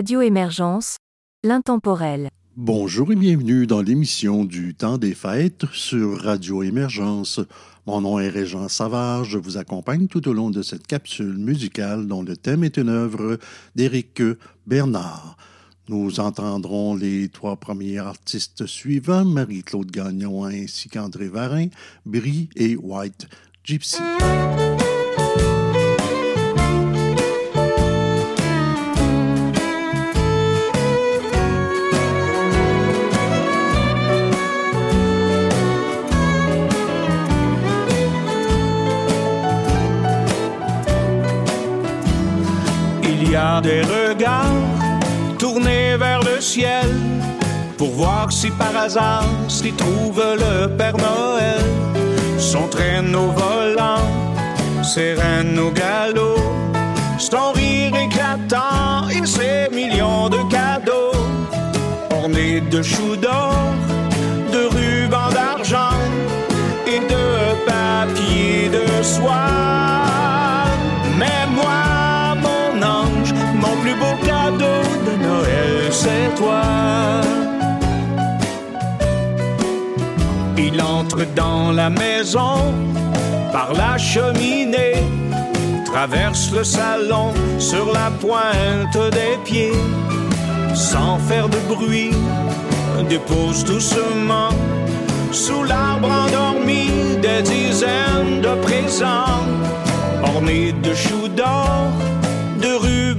Radio Émergence, l'intemporel. Bonjour et bienvenue dans l'émission du temps des fêtes sur Radio Émergence. Mon nom est Régent Savard, je vous accompagne tout au long de cette capsule musicale dont le thème est une œuvre d'Éric Bernard. Nous entendrons les trois premiers artistes suivants, Marie-Claude Gagnon ainsi qu'André Varin, Brie et White Gypsy. Des regards tournés vers le ciel pour voir si par hasard s'y trouve le Père Noël. Son traîneau volant, ses rennes au galop, son rire éclatant et ses millions de cadeaux ornés de choux d'or, de rubans d'argent et de papier de soie. Plus beau cadeau de Noël, c'est toi. Il entre dans la maison par la cheminée, traverse le salon sur la pointe des pieds, sans faire de bruit, dépose doucement sous l'arbre endormi des dizaines de présents ornés de choux d'or,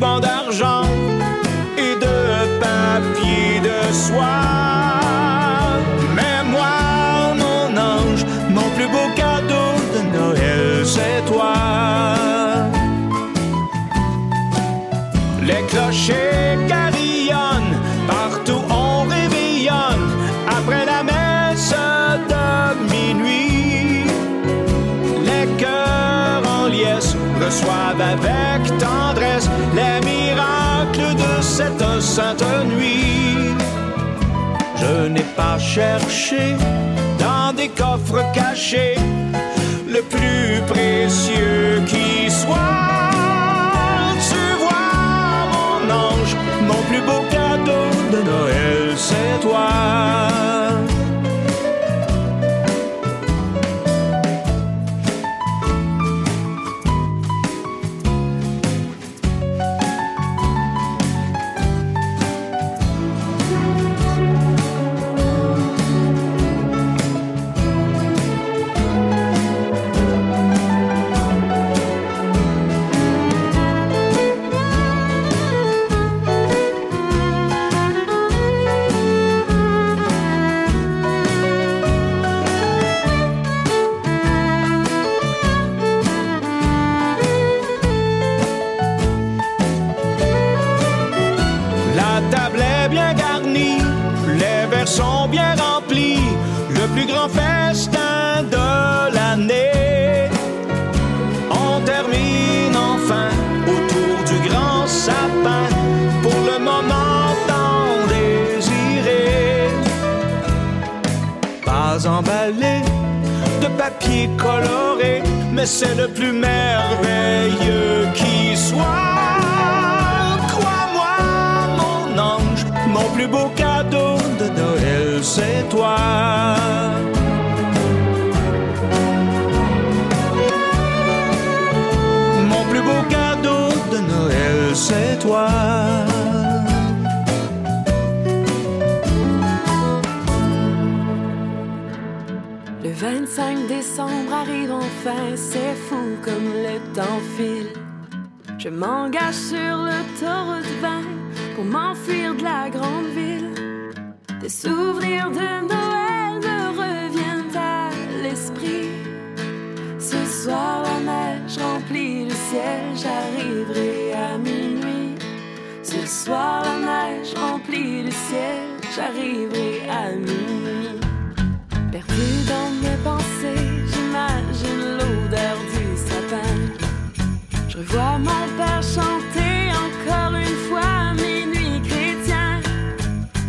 d'argent et de papier de soie. Mais moi, mon ange, mon plus beau cadeau de Noël, c'est toi. Les clochers carillonnent, partout on réveillonne, après la messe de minuit. Les cœurs en liesse reçoivent avec sainte nuit. Je n'ai pas cherché dans des coffres cachés le plus précieux qui soit. Tu vois, mon ange, mon plus beau cadeau de Noël, c'est toi. Plus grand festin de l'année. On termine enfin autour du grand sapin pour le moment tant désiré. Pas emballé de papier coloré, mais c'est le plus merveilleux qui soit. Crois-moi, mon ange, mon plus beau cadeau de C'est toi. Mon plus beau cadeau de Noël, c'est toi. Le 25 décembre arrive enfin, c'est fou comme le temps file. Je m'engage sur le taureau de vin pour m'enfuir de la grande ville. Souvenirs de Noël me reviennent à l'esprit. Ce soir, la neige remplit le ciel, j'arriverai à minuit. Ce soir, la neige remplit le ciel, j'arriverai à minuit. Perdu dans mes pensées, j'imagine l'odeur du sapin. Je revois mon père chanter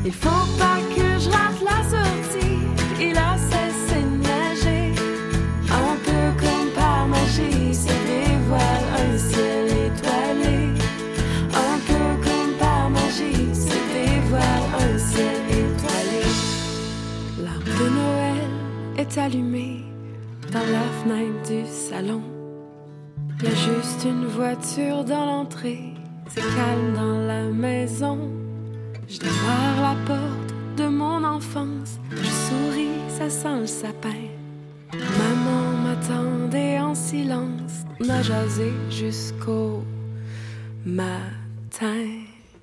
Il faut pas que je rate la sortie. Il a cessé de nager. Un peu comme par magie se dévoile un ciel étoilé. Un peu comme par magie se dévoile un ciel étoilé. L'arbre de Noël est allumée dans la fenêtre du salon. Il y a juste une voiture dans l'entrée. C'est calme dans la maison. Je démarre la porte de mon enfance. Je souris, ça sent le sapin. Maman m'attendait en silence. On a jasé jusqu'au matin.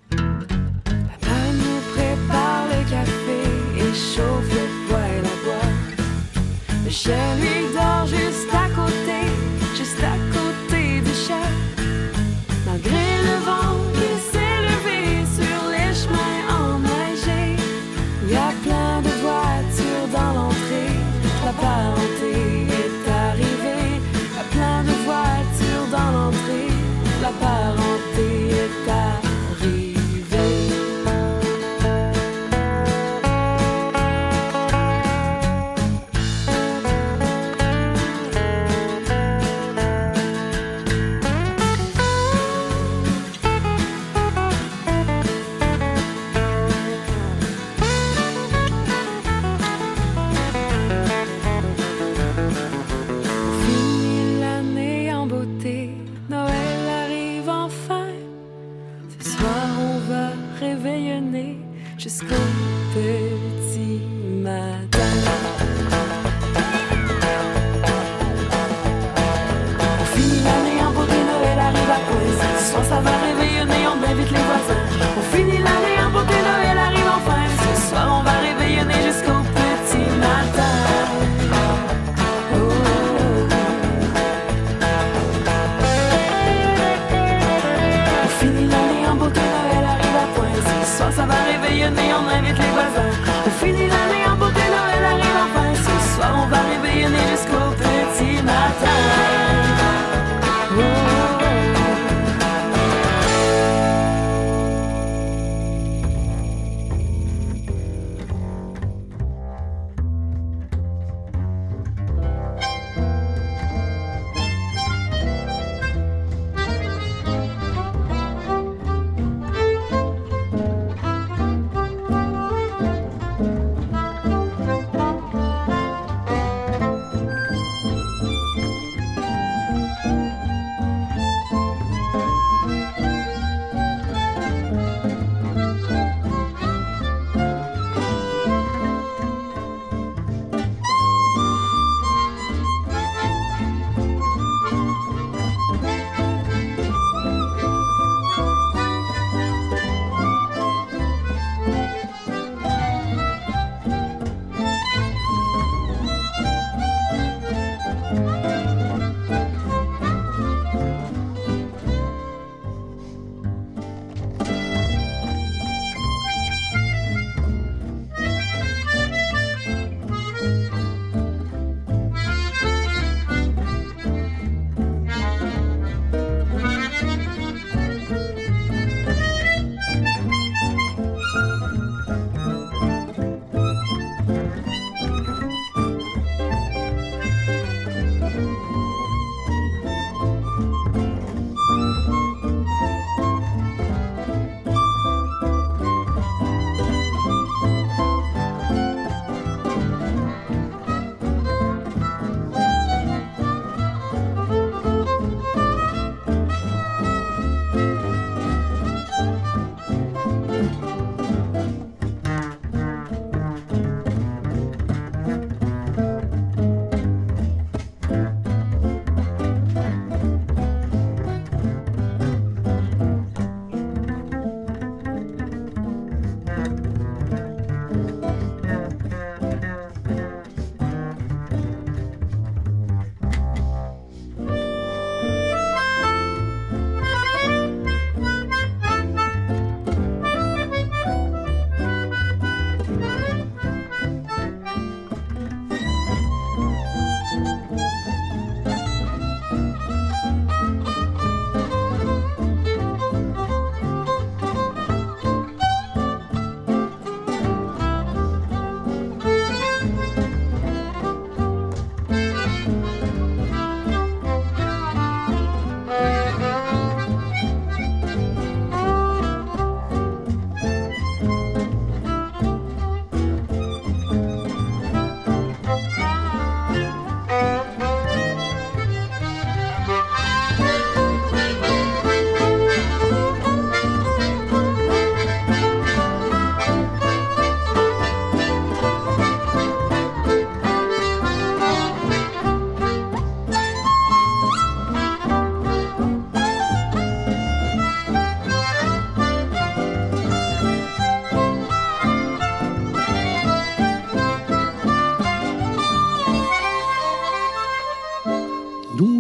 Papa nous prépare le café et chauffe le poêle à bois. Je lui Kiedy ją najwięcej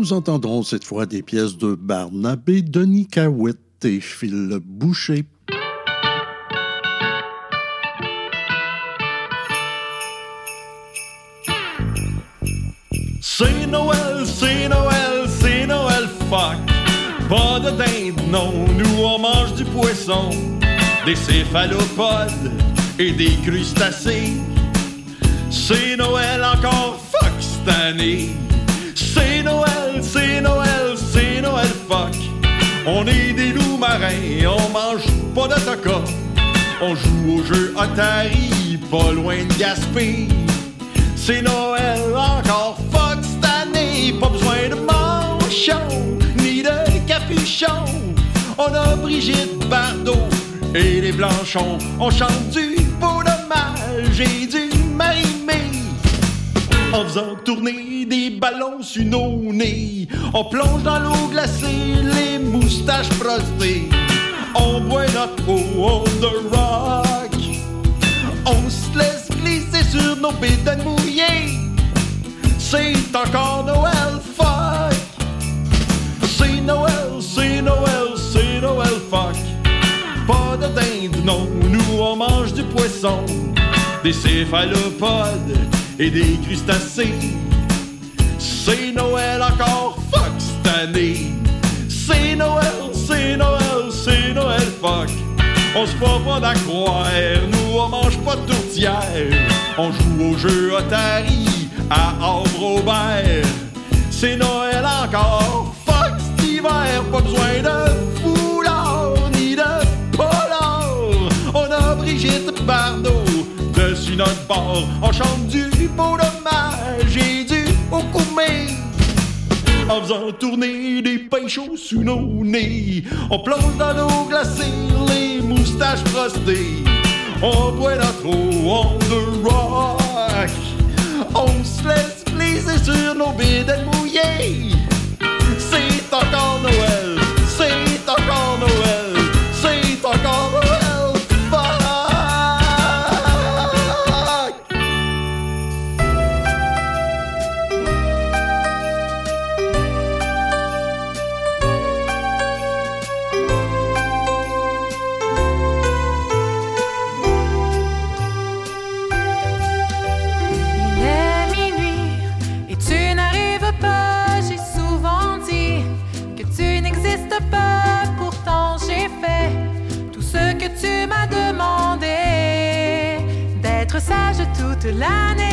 nous entendrons cette fois des pièces de Barnabé, Denis Cahouette et Phil Boucher. C'est Noël, c'est Noël, c'est Noël, fuck. Pas de dinde, non, nous on mange du poisson, des céphalopodes et des crustacés. C'est Noël encore, fuck cette année. C'est Noël, On est des loups marins, on mange pas de taca. On joue au jeu Atari, pas loin de Gaspé. C'est Noël encore, fuck cette année. Pas besoin de manchon, ni de capuchon. On a Brigitte Bardot et les Blanchons. On chante du beau dommage et du marimé. En faisant tourner des ballons sur nos nez. On plonge dans l'eau glacée, les moustaches prostées. On boit notre eau on the rock. On se laisse glisser sur nos bédaines mouillées. C'est encore Noël, fuck. C'est Noël, c'est Noël, c'est Noël, fuck. Pas de dinde, non, nous on mange du poisson, des céphalopodes et des crustacés. C'est Noël encore, fuck cette année. C'est Noël, c'est Noël, c'est Noël, fuck. On se fait pas d'accroire, nous on mange pas de tourtière. On joue au jeu Atari à Havre-Aubert. C'est Noël encore, fuck cet hiver, pas besoin de foulard ni de polar. On a Brigitte Bardot dessus notre bord. On chante du beau dommage et du okoumé. En faisant tourner des pains chauds sous nos nez. On plonge dans l'eau glacée, les moustaches frostées. On boit notre eau on the rock. On se laisse glisser sur nos bédaines mouillées. C'est encore Noël, toute l'année,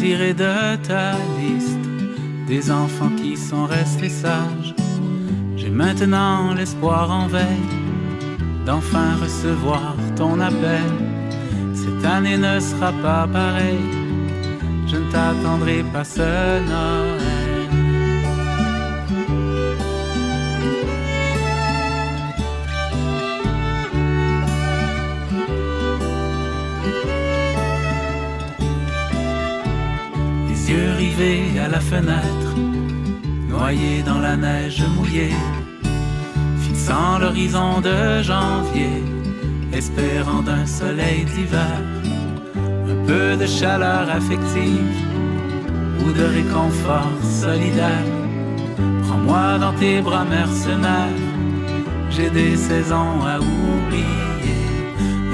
retirer de ta liste des enfants qui sont restés sages. J'ai maintenant l'espoir en veille d'enfin recevoir ton appel. Cette année ne sera pas pareille, je ne t'attendrai pas seul Noël. À la fenêtre, noyés dans la neige mouillée, fixant l'horizon de janvier, espérant d'un soleil d'hiver, un peu de chaleur affective ou de réconfort solidaire. Prends-moi dans tes bras mercenaires, j'ai des saisons à oublier.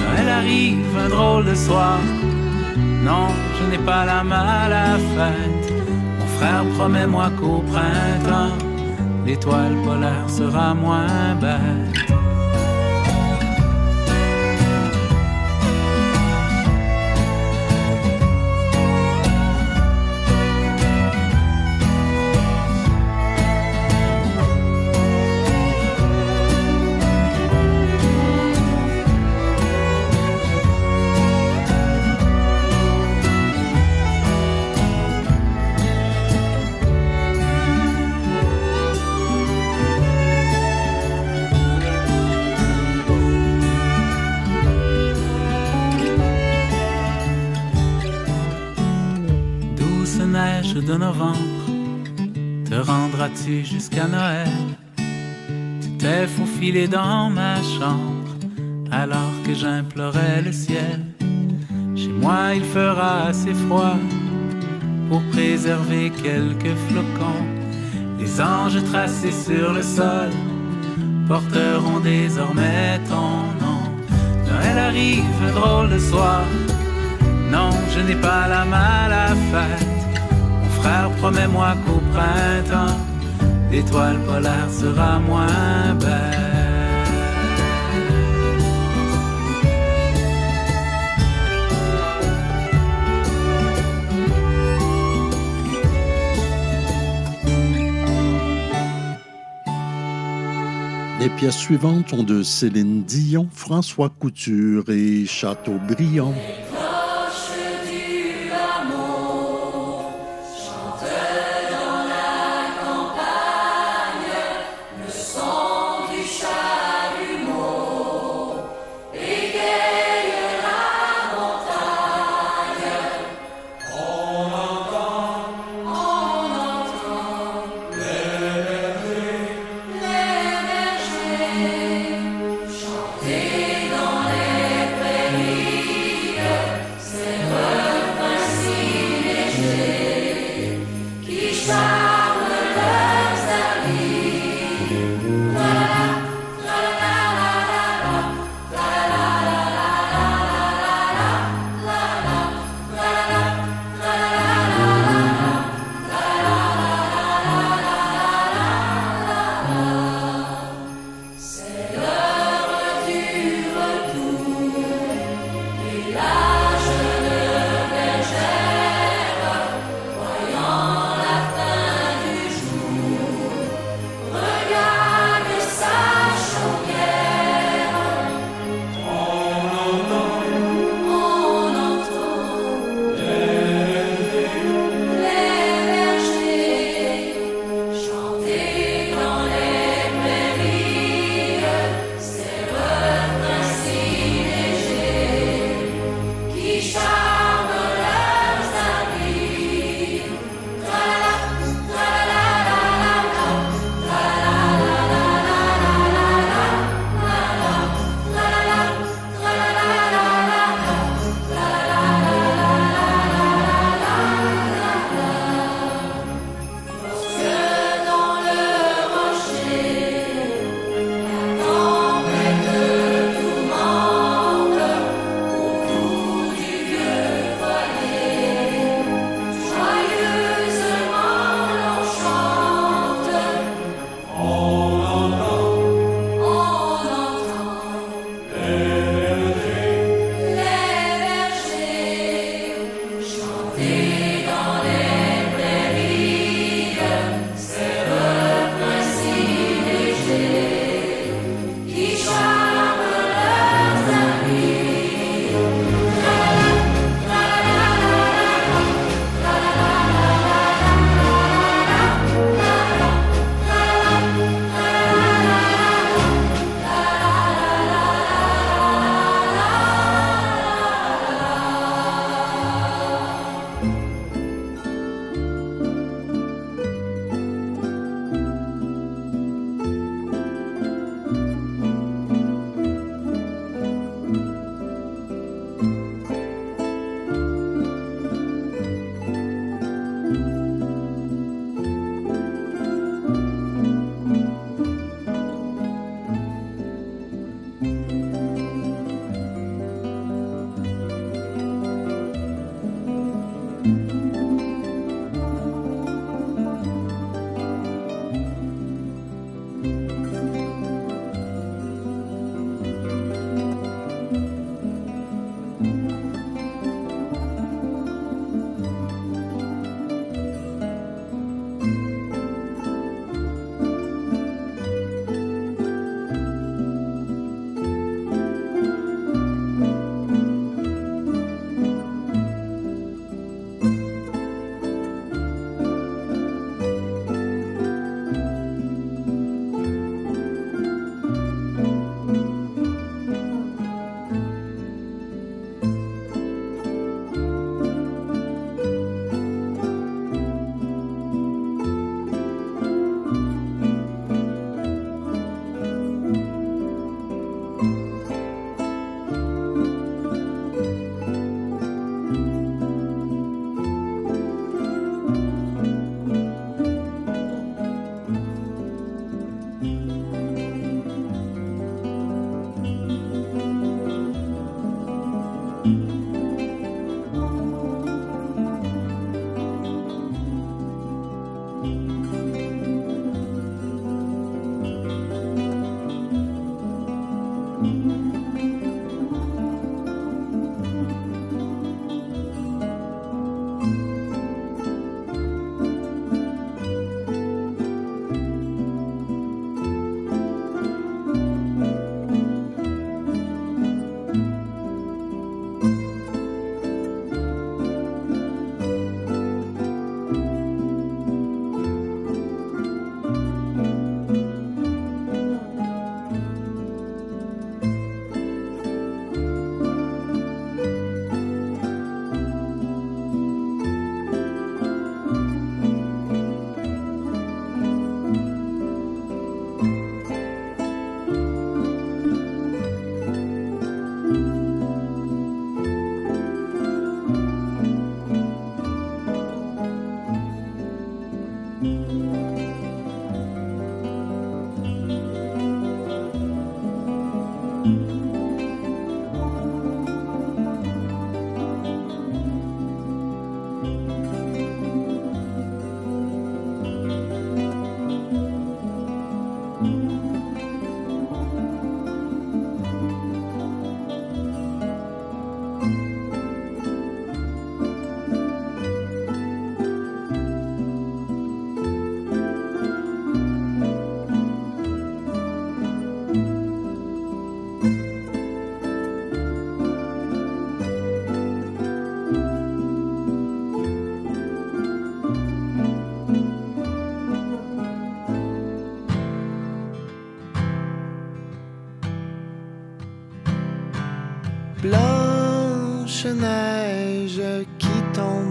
Noël arrive, un drôle de soir non, je n'ai pas la main à. Mon frère, promets-moi qu'au printemps, l'étoile polaire sera moins bête. De novembre, te rendras-tu jusqu'à Noël? Tu t'es faufilé dans ma chambre alors que j'implorais le ciel. Chez moi il fera assez froid pour préserver quelques flocons. Les anges tracés sur le sol porteront désormais ton nom. Noël arrive, drôle de soir. Non, je n'ai pas la main à fête promets-moi qu'au printemps, l'étoile polaire sera moins belle. Les pièces suivantes sont de Céline Dion, François Couture et Chateaubriand.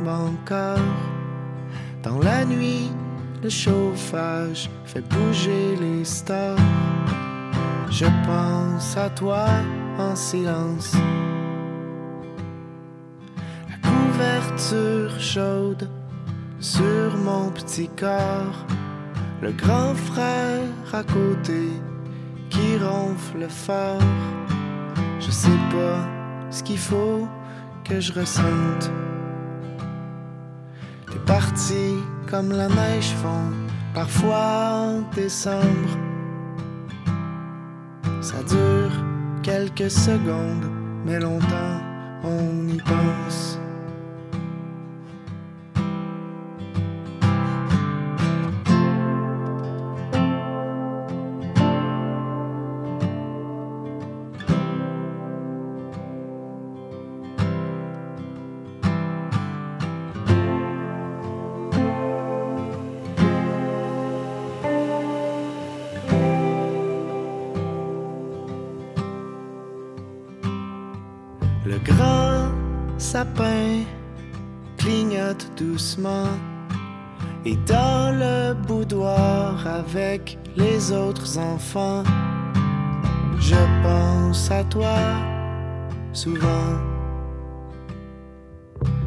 Encore. Dans la nuit, le chauffage fait bouger les stars. Je pense à toi en silence. La couverture chaude sur mon petit corps. Le grand frère à côté qui ronfle fort. Je sais pas ce qu'il faut que je ressente. Parti comme la neige fond, parfois en décembre. Ça dure quelques secondes, mais longtemps on y pense. Avec les autres enfants, je pense à toi souvent.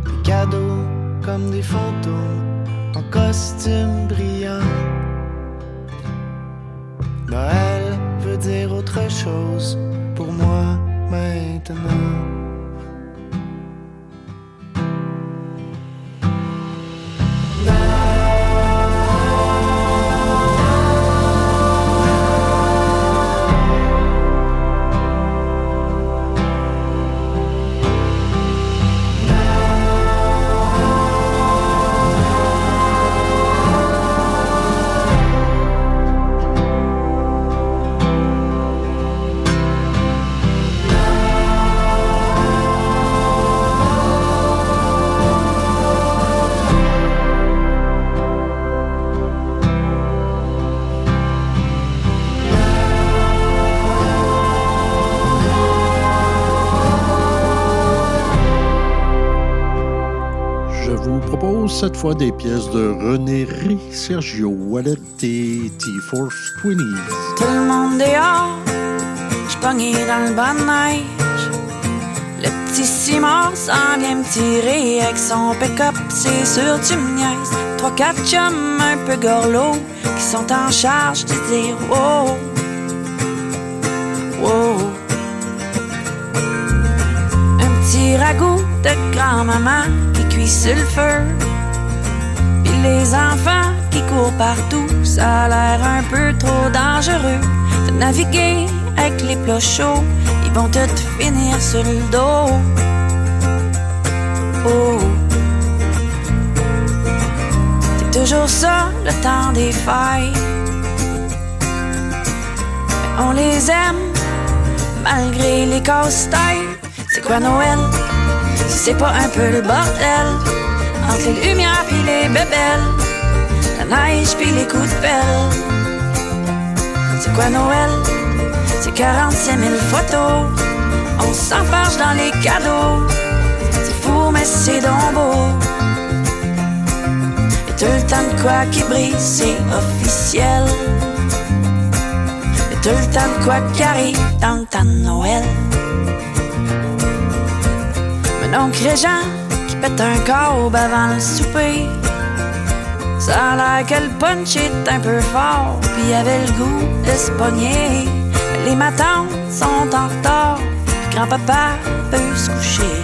Des cadeaux comme des fantômes en costume brillant. Noël veut dire autre chose pour moi maintenant. Cette fois des pièces de René Ré, Sergio Wallet et T-Force Twinnies. Tout le monde dehors, j'pogné dans le bas de neige. Le petit Simon s'en vient me tirer avec son pick-up, c'est sûr tu me niaises. Trois, quatre chums un peu gorlots qui sont en charge de dire wow, wow. Un petit ragoût de grand-maman qui cuit sur le feu les enfants qui cours partout, ça a l'air un peu trop dangereux de naviguer avec les plots chauds. Ils vont te finir sur le dos. Oh. C'est toujours ça, le temps des failles. on les aime, malgré les casse-têtes. C'est quoi Noël? Si c'est pas un peu le bordel, entre les lumières puis les bébelles, la neige puis les coups de pelle. C'est quoi Noël? C'est 45 000 photos, on s'enfarge dans les cadeaux. C'est fou, mais c'est donc. Et tout le temps de quoi qui brille, c'est officiel. Et tout le temps de quoi qui arrive dans le Noël. Mon oncle qui pète un corps avant le souper. Ça a l'air que le punch est un peu fort, puis avait le goût de se pogner. Les matins sont en retard, grand-papa peut se coucher.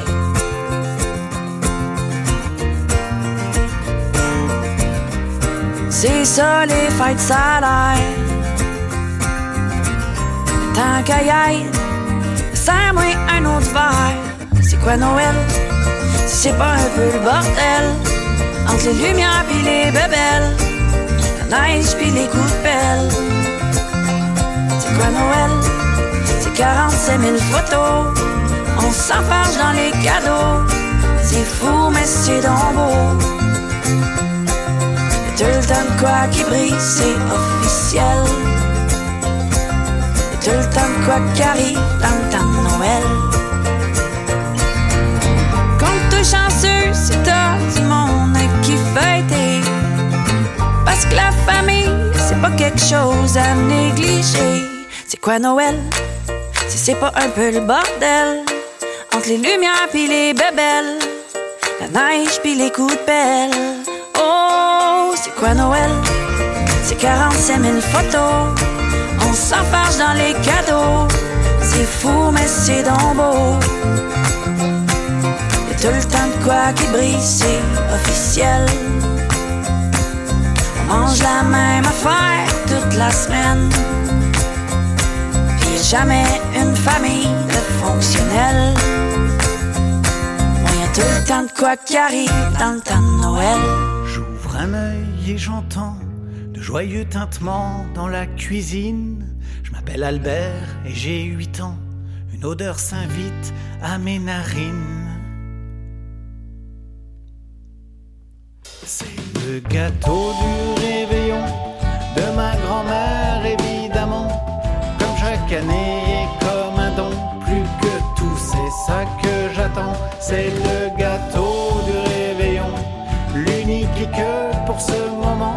C'est ça les fêtes, ça l'air. Tant qu'à y aille, serre-moi un autre verre. C'est quoi Noël? C'est pas un peu le bordel. Entre les lumières pis les bébelles La neige pis les coups de C'est quoi Noël? C'est 45 000 photos. On s'enfarge dans les cadeaux. C'est fou mais c'est donc beau. Tout le temps quoi qui brille c'est officiel. Tout le temps quoi qui arrive dans le temps de Noël chanceux si t'as du monde qui fêter. Parce que la famille, c'est pas quelque chose à négliger. C'est quoi Noël? Si c'est pas un peu le bordel. Entre les lumières pis les bébelles. La neige pis les coups de pelle. Oh, c'est quoi Noël? C'est 45 000 photos. On s'enfarge dans les cadeaux. C'est fou, mais c'est donc beau. Tout le temps de quoi qui brille, c'est officiel. On mange la même affaire toute la semaine. Puis jamais une famille de fonctionnels. A tout le temps de quoi qui arrive dans le temps de Noël. J'ouvre un œil et j'entends de joyeux tintements dans la cuisine. Je m'appelle Albert et j'ai 8 ans. Une odeur s'invite à mes narines. Le gâteau du réveillon de ma grand-mère, évidemment. Comme chaque année et comme un don, plus que tout, c'est ça que j'attends. C'est le gâteau du réveillon, l'unique et que pour ce moment.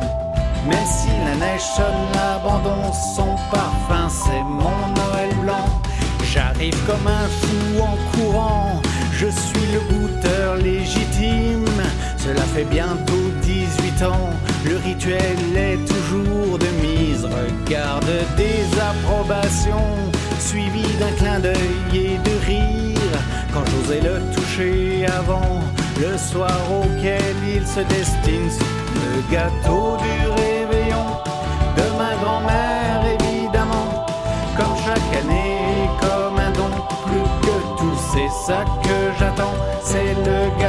Même si la neige sonne l'abandon, son parfum, c'est mon Noël blanc. J'arrive comme un fou en courant, je suis le goûteur légitime cela fait bientôt 18 ans, le rituel est toujours de mise. Regarde des approbations, suivi d'un clin d'œil et de rire. Quand j'osais le toucher avant, le soir auquel il se destine, le gâteau du réveillon de ma grand-mère, évidemment. Comme chaque année, comme un don, plus que tout, c'est ça que j'attends, c'est le gâteau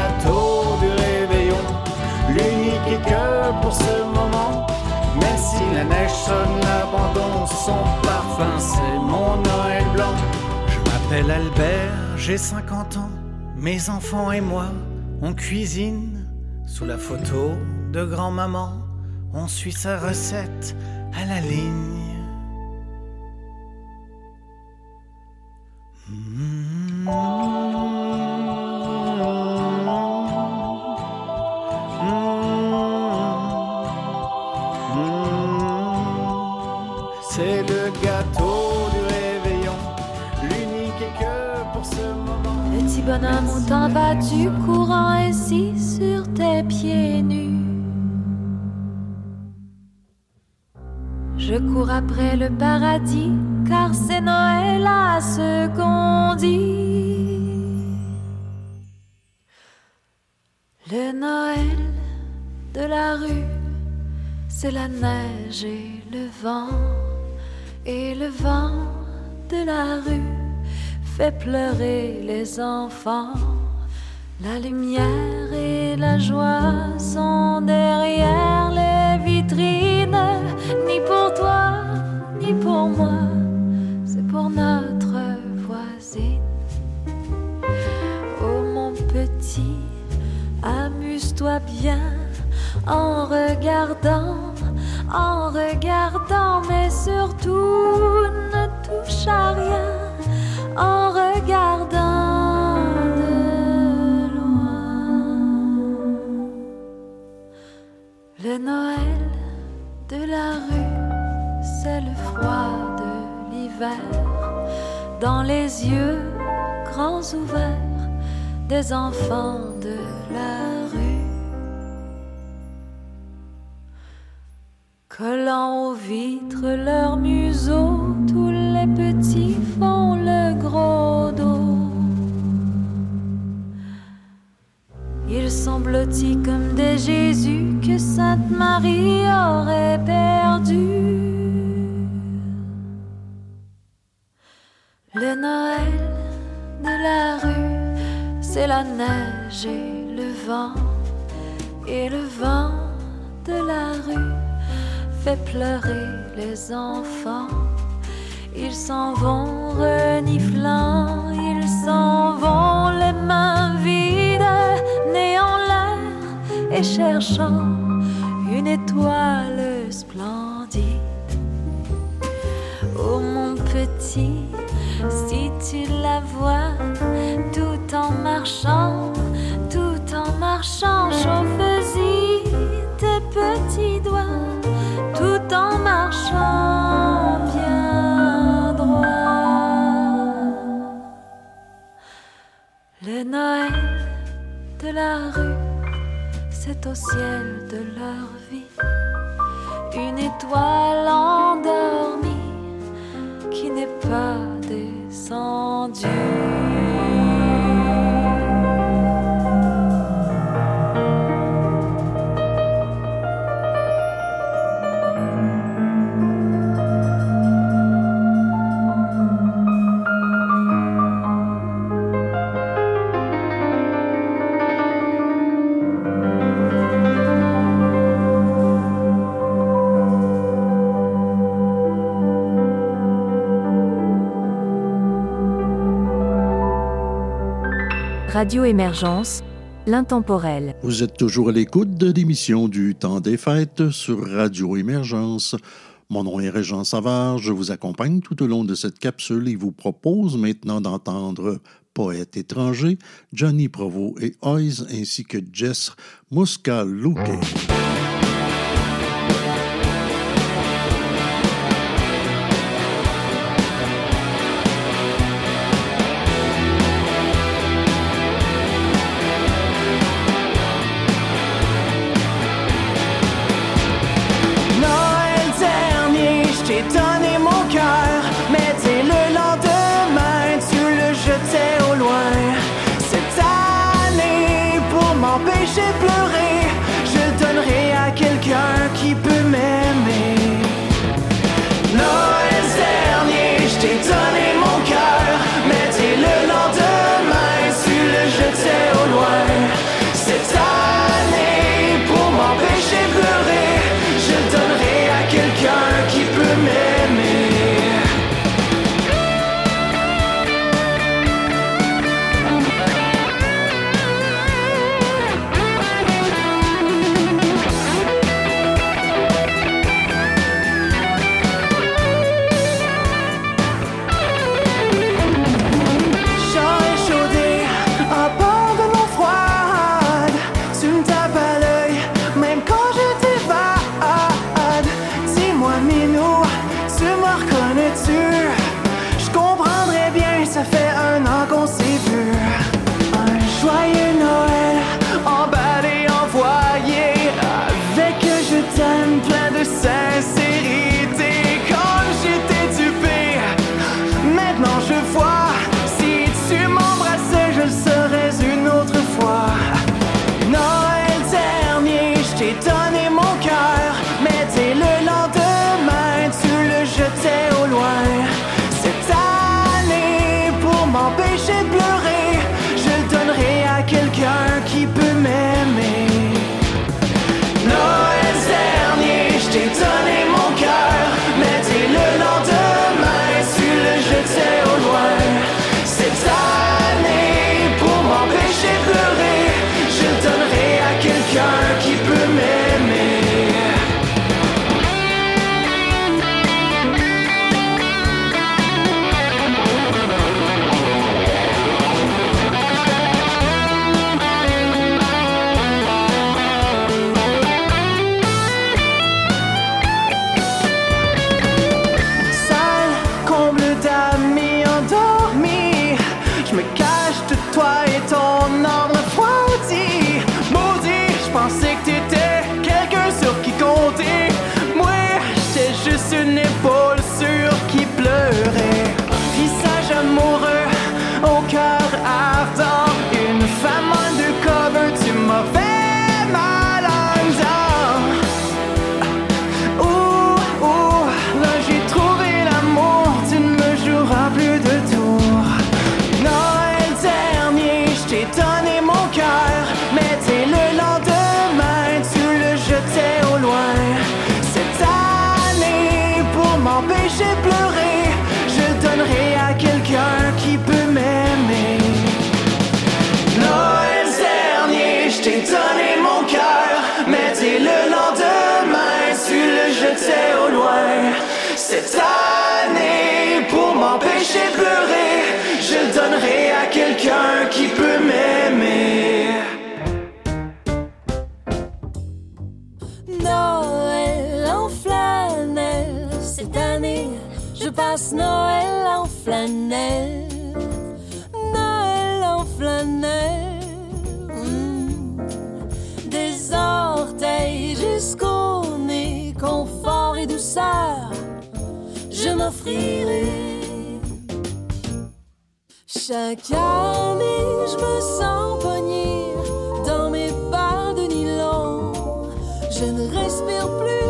la neige sonne son parfum c'est mon Noël blanc. Je m'appelle Albert, j'ai 50 ans, mes enfants et moi, on cuisine sous la photo de grand-maman. On suit sa recette à la ligne. Tu courant ainsi sur tes pieds nus Je cours après le paradis, car c'est Noël à ce qu'on dit. Le Noël de la rue, c'est la neige et le vent, et le vent de la rue fait pleurer les enfants. La lumière et la joie sont derrière les vitrines, ni pour toi, ni pour moi, c'est pour notre voisine. Oh mon petit, amuse-toi bien en regardant, en regardant, mais surtout ne touche à rien en regardant de loin. Le Noël de la rue, c'est le froid de l'hiver, dans les yeux grands ouverts des enfants de la rue. Collant aux vitres leurs museaux, tous les petits font Blottis comme des Jésus que Sainte Marie aurait perdus. Le Noël de la rue, c'est la neige et le vent, et le vent de la rue fait pleurer les enfants. Ils s'en vont reniflant, ils s'en vont les mains et cherchant une étoile splendide. Oh mon petit, si tu la vois, tout en marchant, tout en marchant, chauffe-y tes petits doigts tout en marchant bien droit. Le Noël de la rue, c'est au ciel de leur vie une étoile endormie qui n'est pas descendue. Radio Émergence, l'intemporel. Vous êtes toujours à l'écoute de l'émission du Temps des Fêtes sur Radio Émergence. Mon nom est Régent Savard, je vous accompagne tout au long de cette capsule et vous propose maintenant d'entendre Poète étranger, Johnny Provo et Oys ainsi que Jess Muscaluke. au loin. Cette année, pour m'empêcher de pleurer, je le donnerai à quelqu'un qui peut m'aimer. Noël en flanelle, cette année, je passe Noël en flanelle. Chaque année, je me sens pognée dans mes pas de nylon. Je ne respire plus.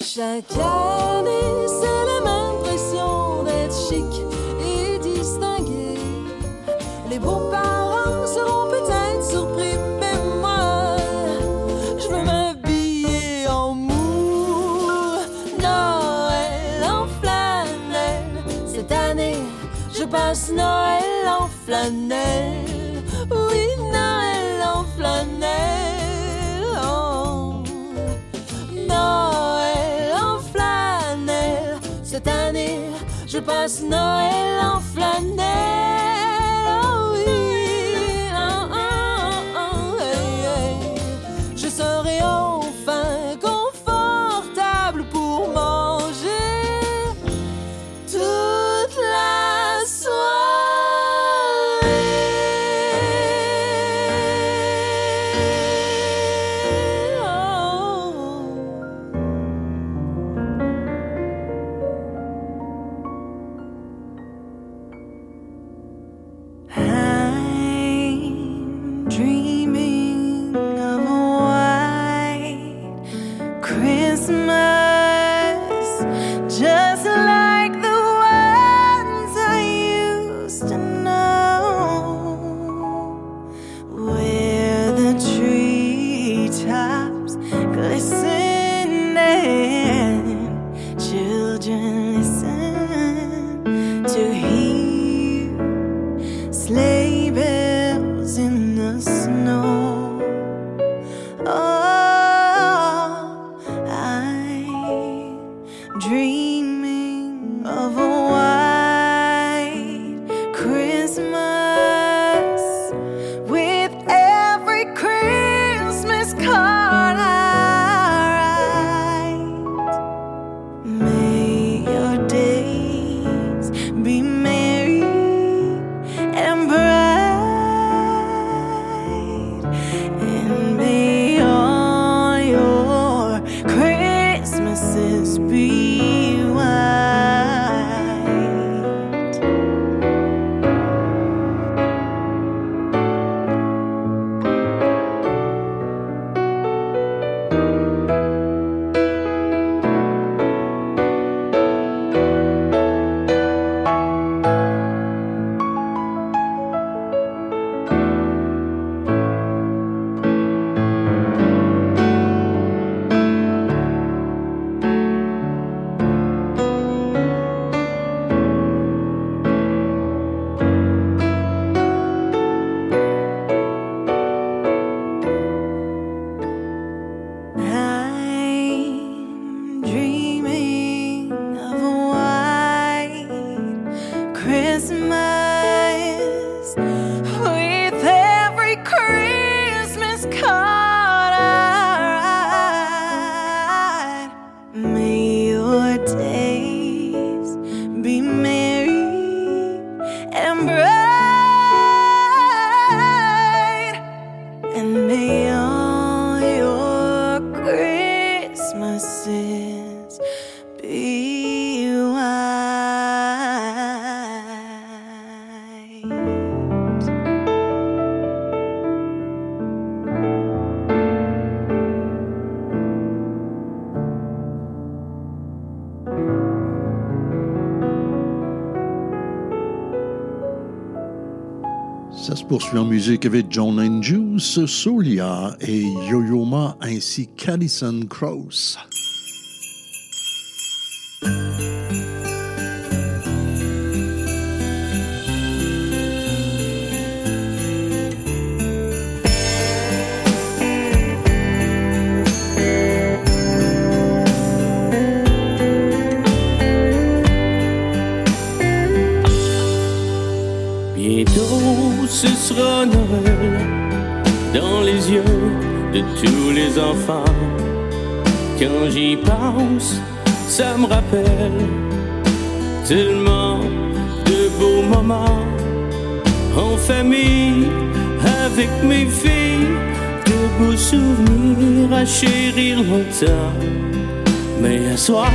Chaque année, c'est la même pression d'être chic et distingué. Les beaux-parents seront peut-être surpris, mais moi, je veux m'habiller en mou. Noël en flanelle. Cette année, je passe Noël en flanelle. je passe Noël en flanelle. dream. Poursuit en musique avec John and Juice, Solia et Yo-Yo ainsi qu'Alison Krauss. Quand j'y pense, ça me rappelle tellement de beaux moments en famille avec mes filles, de beaux souvenirs à chérir longtemps. Mais à soir,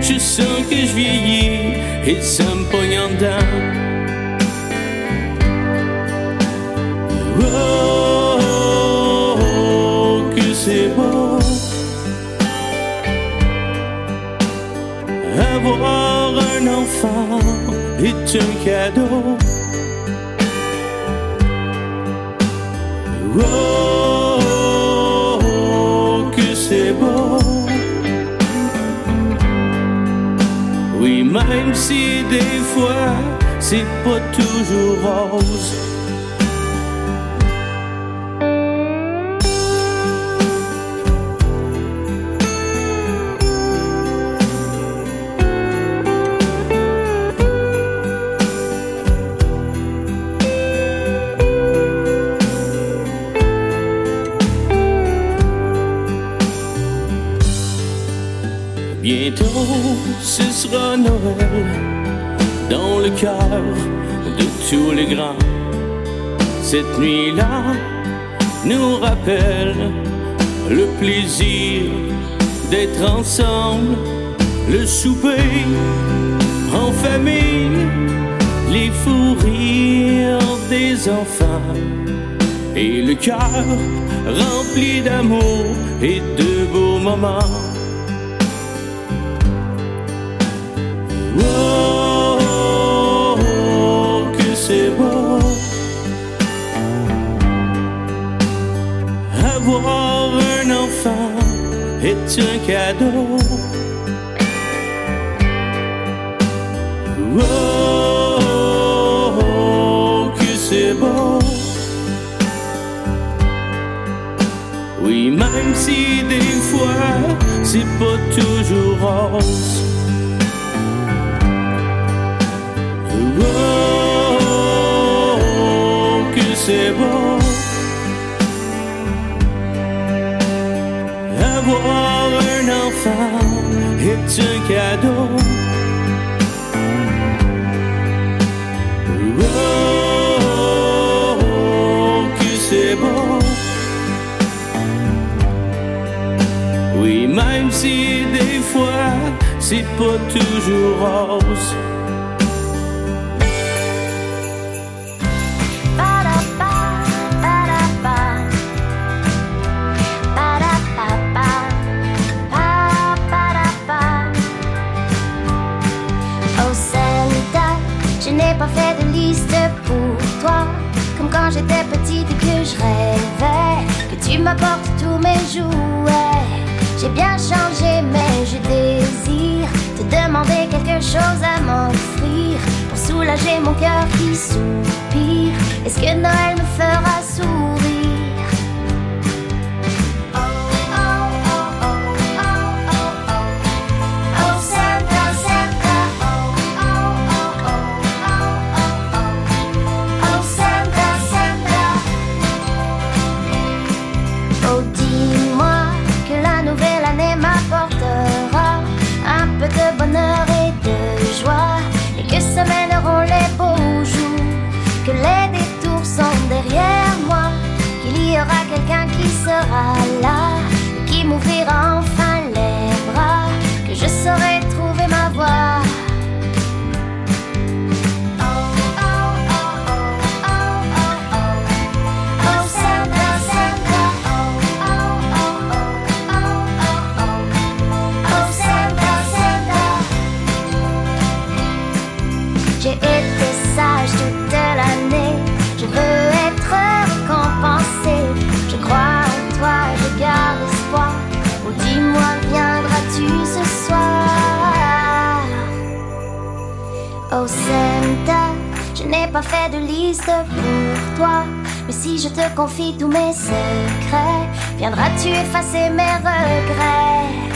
je sens que je vieillis et ça me pogne en. Oh, un enfant est un cadeau. Oh, que c'est beau. Oui, même si des fois c'est pas toujours rose. De tous les grands. Cette nuit-là nous rappelle le plaisir d'être ensemble, le souper en famille, les fous rires des enfants et le cœur rempli d'amour et de beaux moments. Oh, que c'est beau. Oui, même si des fois c'est pas toujours rose. Enfant est un cadeau. Oh, que c'est beau. Oui, même si des fois c'est pas toujours rose. J'étais petite et que je rêvais que tu m'apportes tous mes jouets. J'ai bien changé, mais je désire te demander quelque chose à m'offrir pour soulager mon cœur qui soupire. Est-ce que Noël me fera Je n'ai pas fait de liste pour toi. Mais si je te confie tous mes secrets, viendras-tu effacer mes regrets?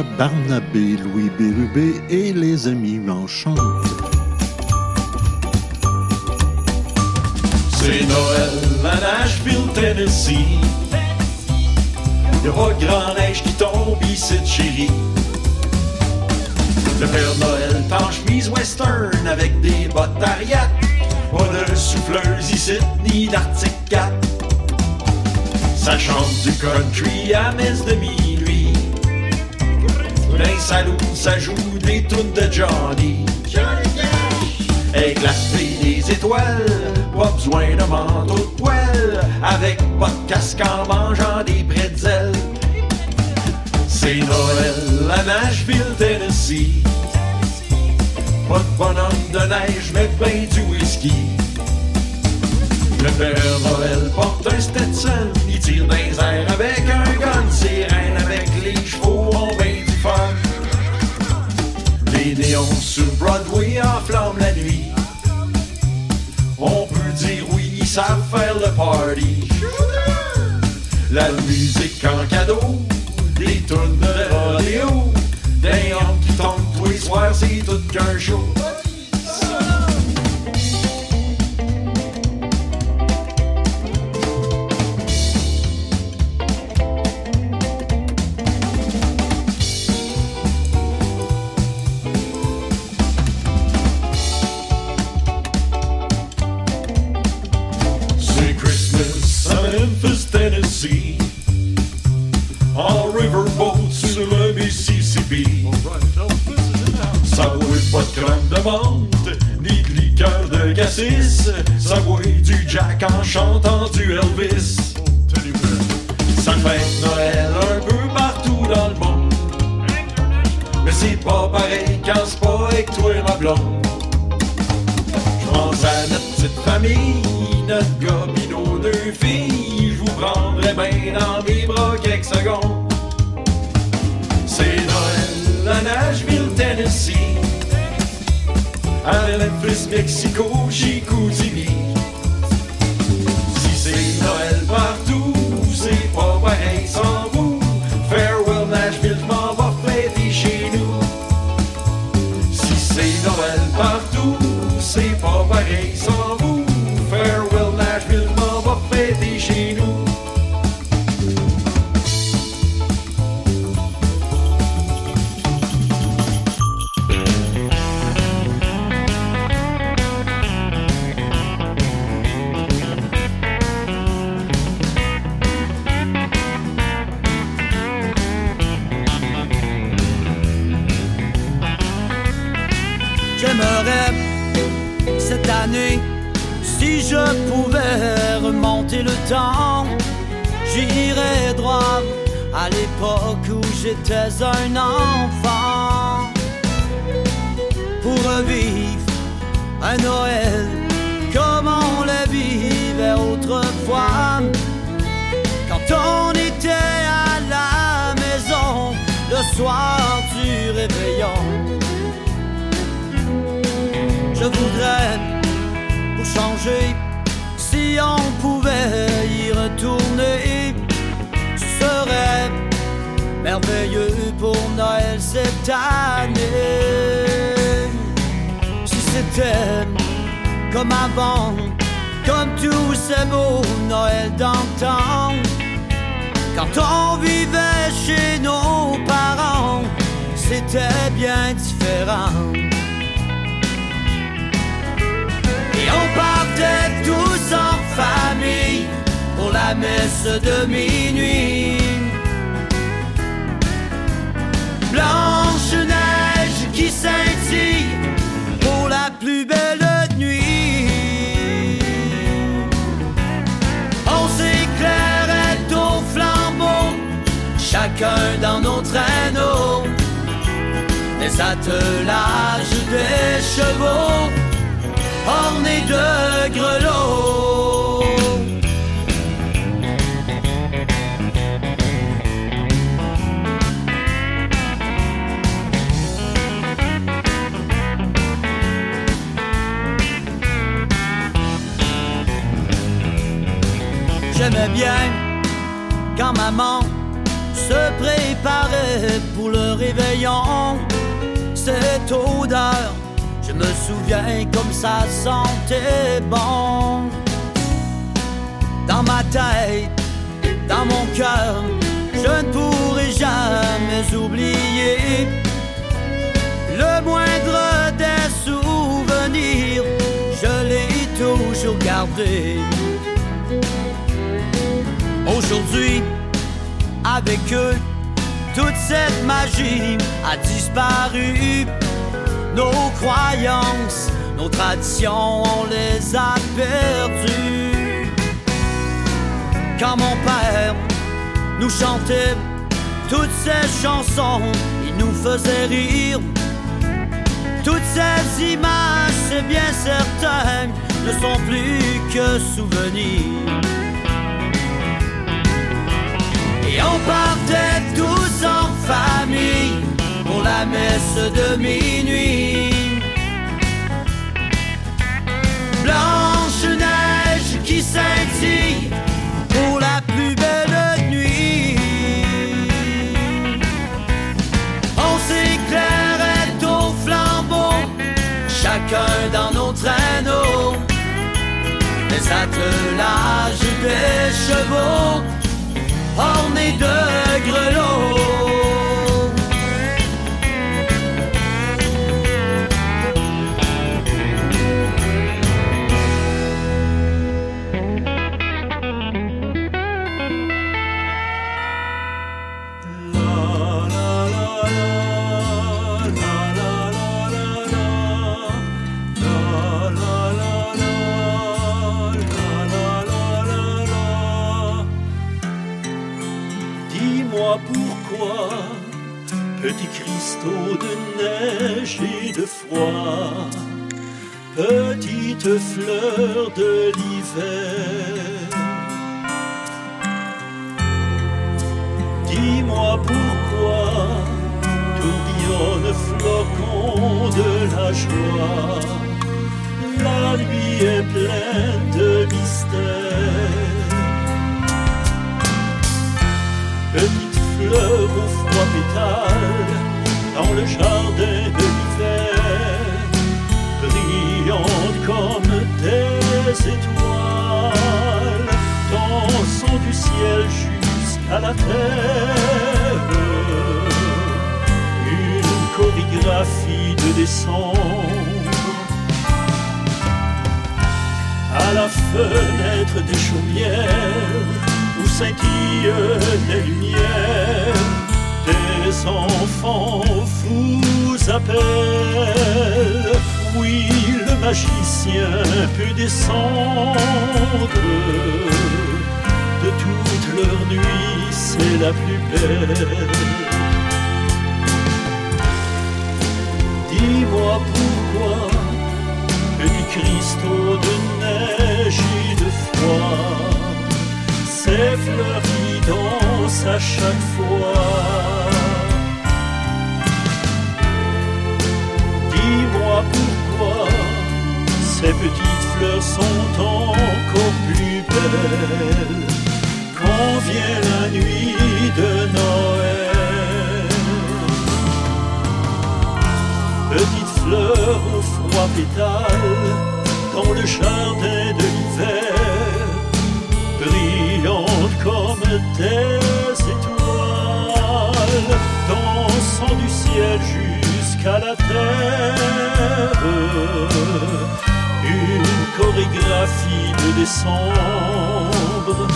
Barnabé, Louis Bérubé et les amis m'enchantent. C'est Noël à Nashville, Tennessee. Y'a pas grand neige qui tombe ici, chérie. Le Père Noël en chemise western avec des bottes d'ariat. Pas de souffleuse ici, ni d'article 4. Ça chante du country à mes demi d'un salon, ça joue des tunes de Johnny. Éclater des étoiles, pas besoin de manteau de poêle, avec pas de casque mangeant des pretzels. C'est Noël à Nashville, Tennessee. Pas de bonhomme de neige, mais ben du whisky. Le Père Noël porte un Stetson, il tire les airs avec un gun, sirène avec les Les néons sur Broadway enflamment la nuit. On peut dire oui, ils savent faire le party. La musique en cadeau, des tonnes de rodéo, des hommes qui tombent tous les soirs, c'est tout qu'un show. C'est Noël partout, c'est pas pareil Comme avant, comme tous ces beaux Noël d'antan, quand on vivait chez nos parents, c'était bien différent. Et on partait tous en famille pour la messe de minuit. Blanche neige qui scintille chacun dans nos traîneaux. Les attelages des chevaux ornés de grelots. J'aimais bien quand maman se préparait pour le réveillon. Cette odeur, je me souviens comme ça sentait bon. Dans ma tête, dans mon cœur, je ne pourrai jamais oublier le moindre des souvenirs. Je l'ai toujours gardé. Aujourd'hui, avec eux, toute cette magie a disparu. Nos croyances, nos traditions, on les a perdues. Quand mon père nous chantait toutes ces chansons, il nous faisait rire. Toutes ces images, c'est bien certain, ne sont plus que souvenirs. Partait tous en famille pour la messe de minuit. Blanche neige qui scintille pour la plus belle nuit. On s'éclairait au flambeau, chacun dans nos traîneaux. Les attelages des chevaux ornés de grelots. De neige et de froid, petite fleur de l'hiver. Dis-moi pourquoi tourbillonne flocon de la joie. La nuit est pleine de mystère. Petite fleur au froid pétale dans le jardin de l'hiver, brillante comme des étoiles, dansant du ciel jusqu'à la terre. Une chorégraphie de décembre à la fenêtre des chaumières où scintillent les lumières. Des enfants vous appellent. Oui, le magicien peut descendre. De toute leur nuit, c'est la plus belle. Dis-moi pourquoi petit cristaux de neige et de froid, qui dansent à chaque fois. Ces petites fleurs sont encore plus belles quand vient la nuit de Noël. Petite fleur au froid pétale dans le jardin de l'hiver, brillante comme des étoiles, dansant du ciel jusqu'à la terre. Une chorégraphie de décembre.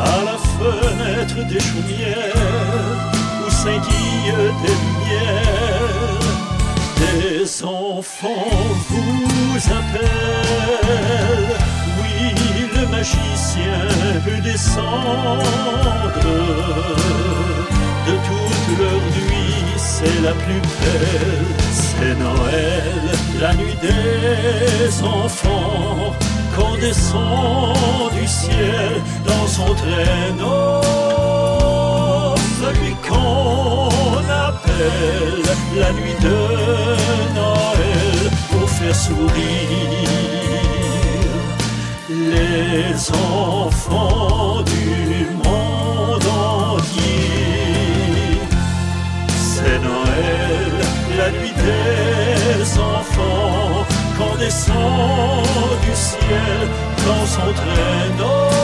À la fenêtre des chaumières où scintillent des lumières, des enfants vous appellent. Oui, le magicien peut descendre. De toute leur c'est la plus belle. C'est Noël, la nuit des enfants, qu'on descend du ciel dans son traîneau. Celui qu'on appelle la nuit de Noël pour faire sourire les enfants du des enfants, quand descend du ciel dans son traîneau.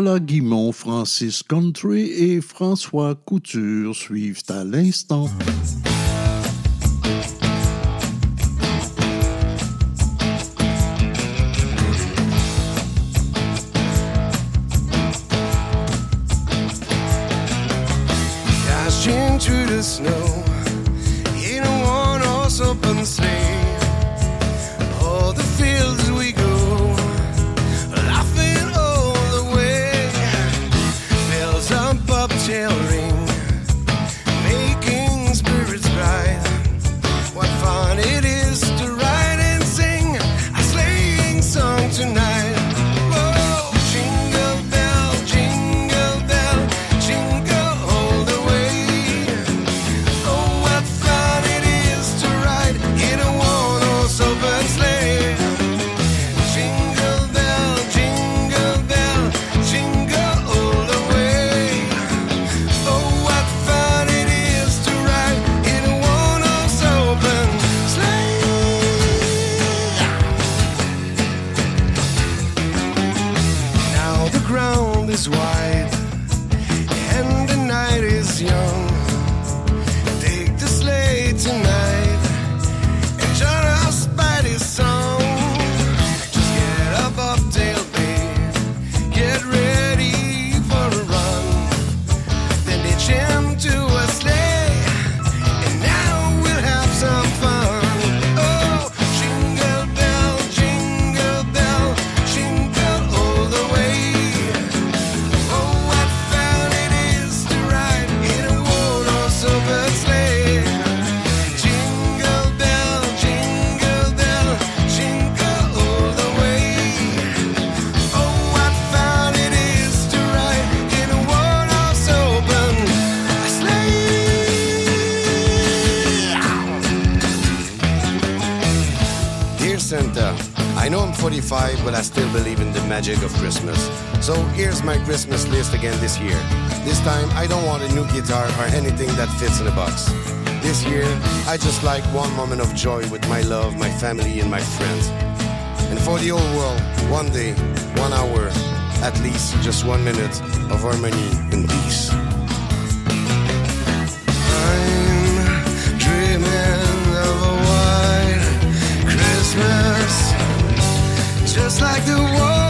Nicolas Guimont, Francis Country et François Couture suivent à l'instant. magic of Christmas. So here's my Christmas list again this year. This time I don't want a new guitar or anything that fits in a box. This year I just like one moment of joy with my love, my family, and my friends. And for the old world, one day, one hour, at least just one minute of harmony and peace. I'm dreaming of a white Christmas, just like the one.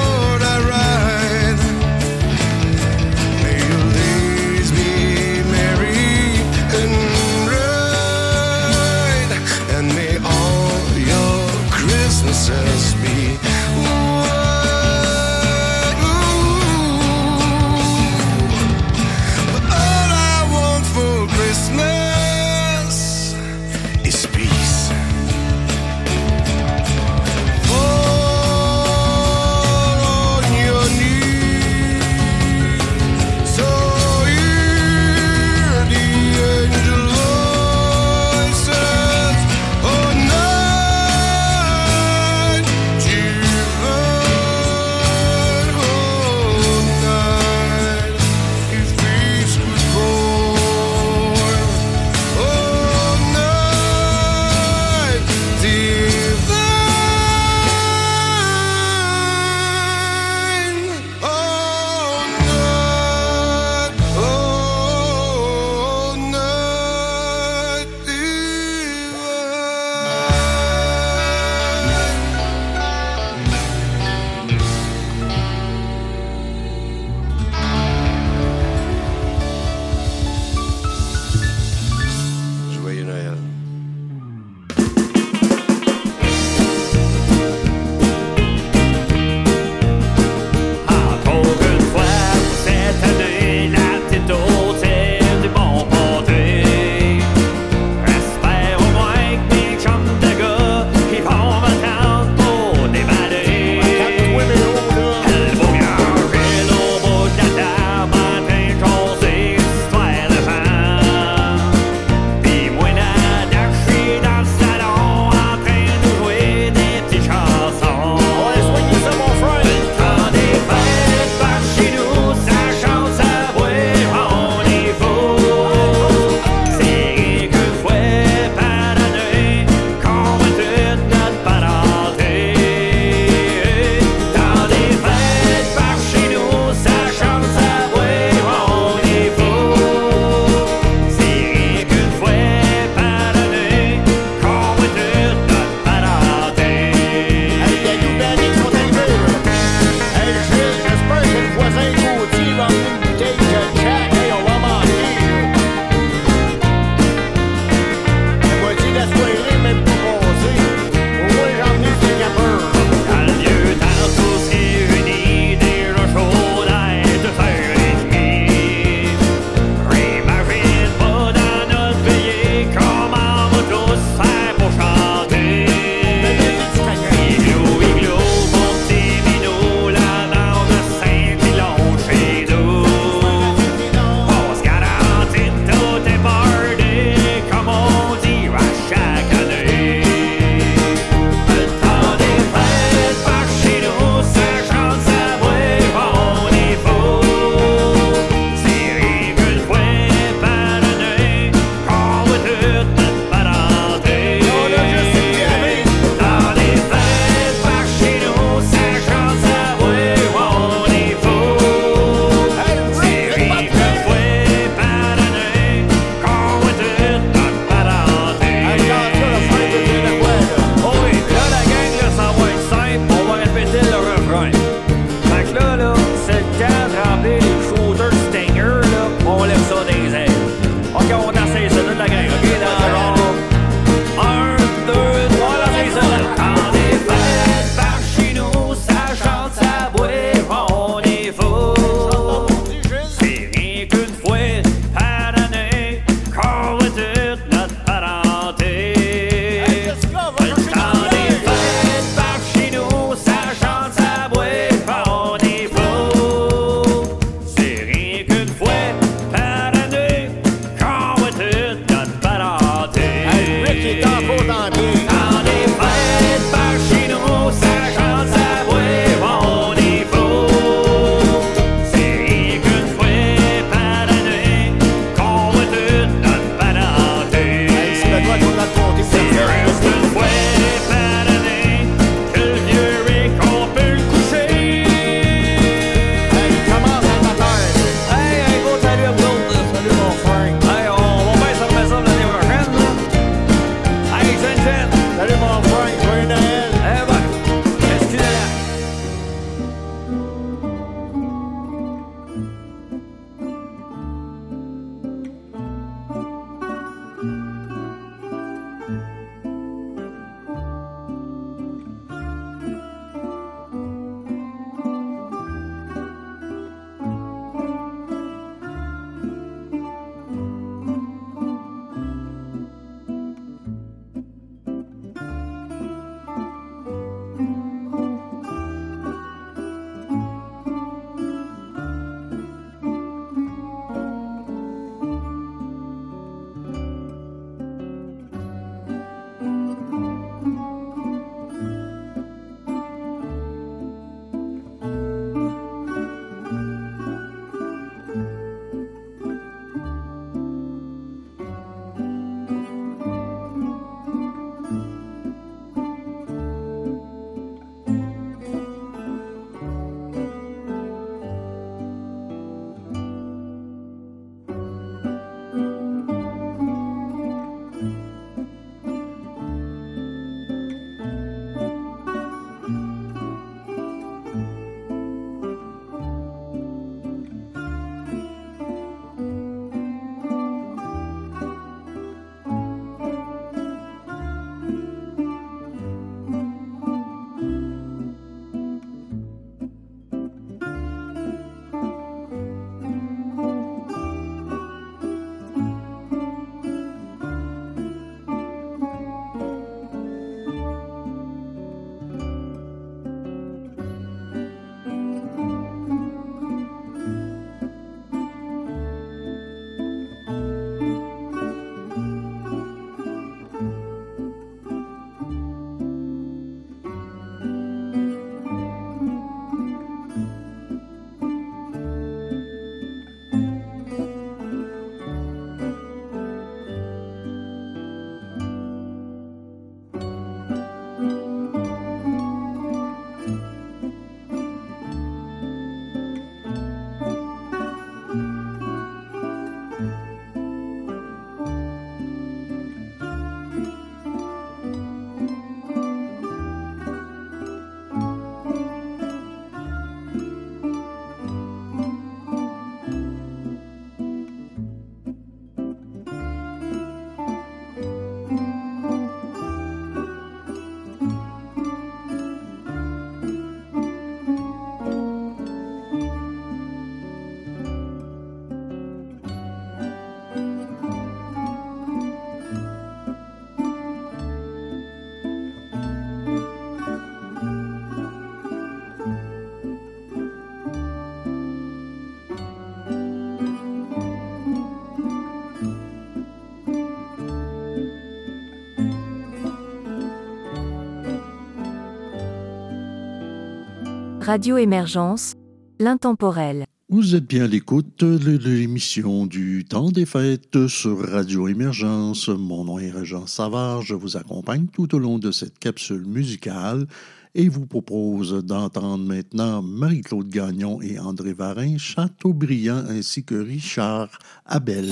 Radio Émergence, l'intemporel. Vous êtes bien à l'écoute de l'émission du temps des fêtes sur Radio Émergence. Mon nom est Régent Savard. Je vous accompagne tout au long de cette capsule musicale et vous propose d'entendre maintenant Marie-Claude Gagnon et André Varin, Chateaubriand ainsi que Richard Abel.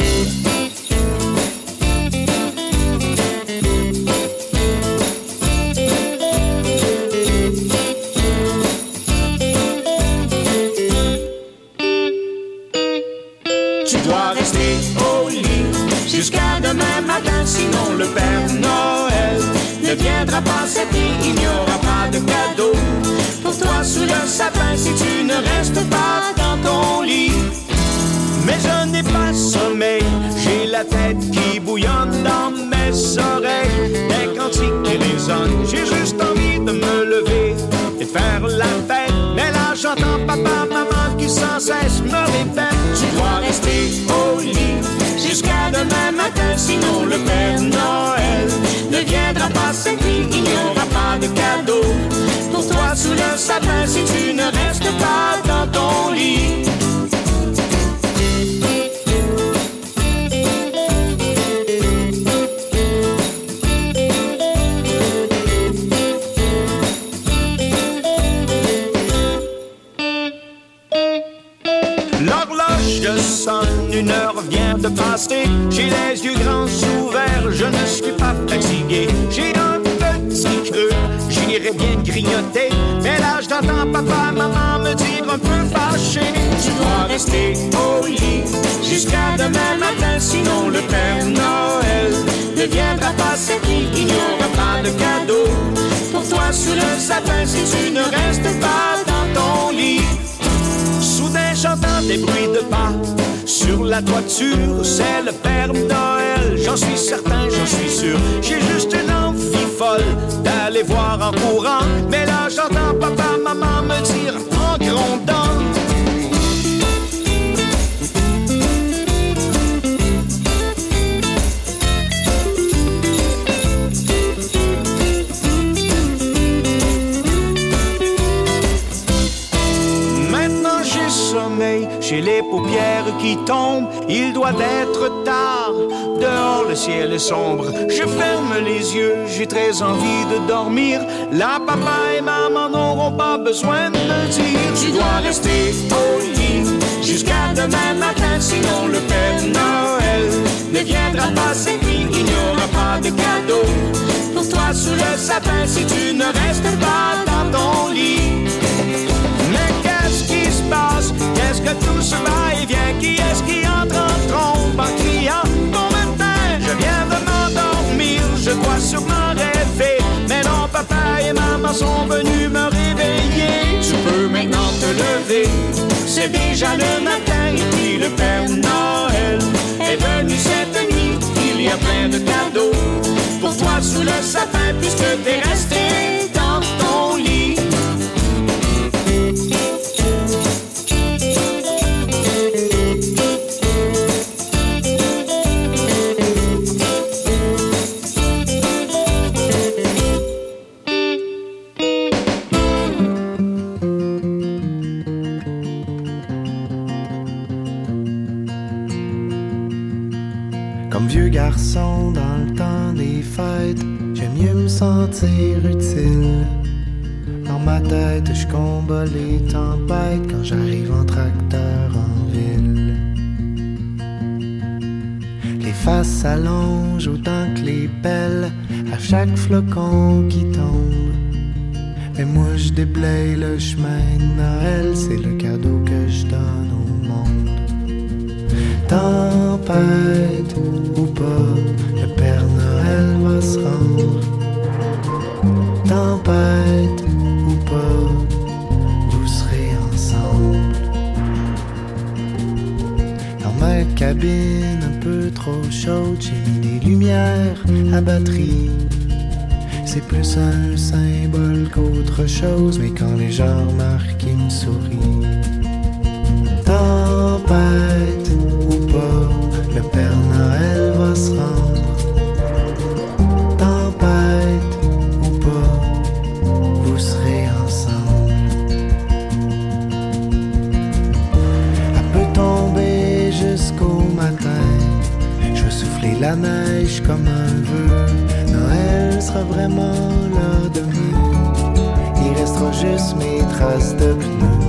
J'entends papa, maman qui sans cesse me répète Tu dois rester au lit jusqu'à demain matin, sinon le Père Noël ne viendra pas cette nuit, il n'y aura pas de cadeau pour toi sous le sapin si tu ne restes pas dans ton lit. J'ai les yeux grands ouverts, je ne suis pas fatigué. J'ai un petit creux, j'irais bien grignoter. Mais là, j'entends papa, maman me dire un peu fâché. Tu dois rester au lit jusqu'à demain matin, sinon le Père Noël ne viendra pas cette nuit. Il n'y aura pas de cadeau pour toi sous le sapin si tu ne restes pas j'entends des bruits de pas sur la toiture, c'est le Père Noël, j'en suis certain, j'en suis sûr. J'ai juste une envie folle d'aller voir en courant, mais là j'entends papa, maman me dire en grondant. J'ai les paupières qui tombent, il doit être tard, dehors le ciel est sombre, je ferme les yeux, j'ai très envie de dormir, là papa et maman n'auront pas besoin de me dire, tu dois rester au lit jusqu'à demain matin, sinon le Père Noël ne viendra pas. Cette nuit, il n'y aura pas de cadeau pour toi sous le sapin si tu ne restes pas dans ton lit. Tout ce va-et-vient. Qui est-ce qui entre en trompe? En criant Bon matin, je viens de m'endormir. Je dois sûrement rêver. Mais non, papa et maman sont venus me réveiller. Tu peux maintenant te lever. C'est déjà le matin Et puis le Père Noël est venu cette nuit. Il y a plein de cadeaux Pour toi sous le sapin Puisque t'es resté sentir utile. Dans ma tête, je combats les tempêtes quand j'arrive en tracteur en ville. Les faces s'allongent autant que les pelles à chaque flocon qui tombe. Mais moi je déblaye le chemin de Noël, c'est le cadeau que je donne au monde. Tempête ou pas, le Père Noël va se rendre. Tempête ou pas, vous serez ensemble. Dans ma cabine un peu trop chaude, j'ai mis des lumières à batterie. C'est plus un symbole qu'autre chose, mais quand les gens remarquent, ils me sourient. Tempête ou pas, le Père Noël va se rendre. La neige comme un vœu. Noël sera vraiment là demain. Il restera juste mes traces de pneus.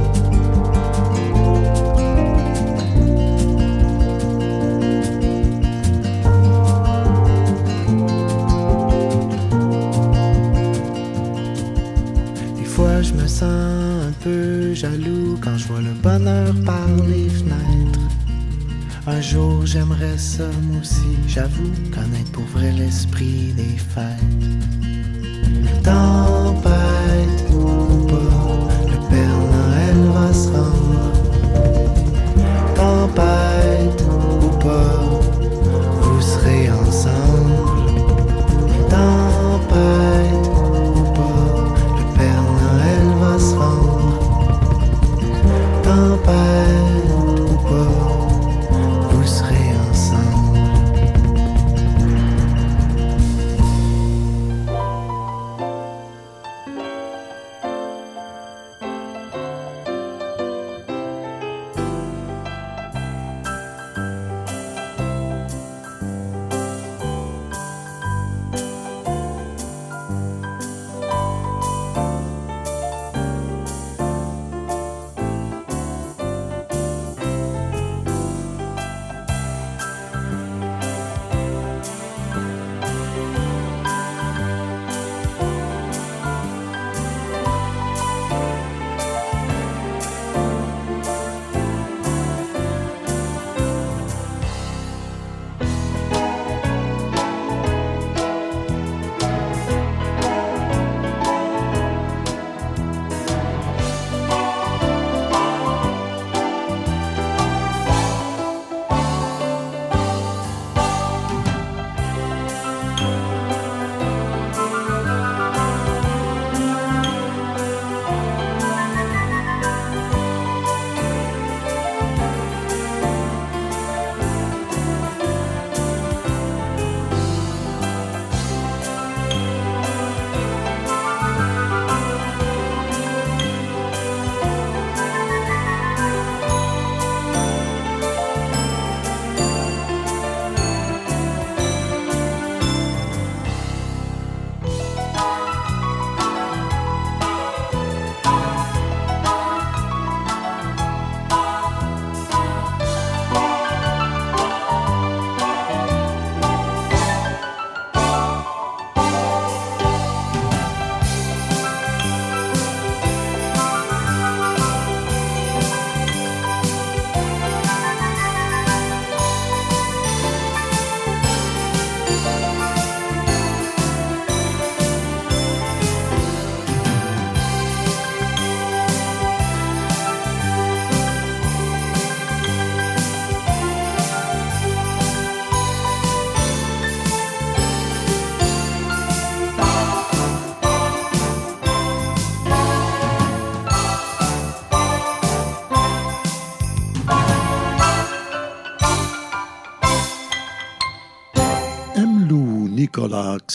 Des fois, je me sens un peu jaloux quand je vois le bonheur par les fenêtres. Un jour j'aimerais ça moi aussi, j'avoue, connaître pour vrai l'esprit des fêtes. Tempête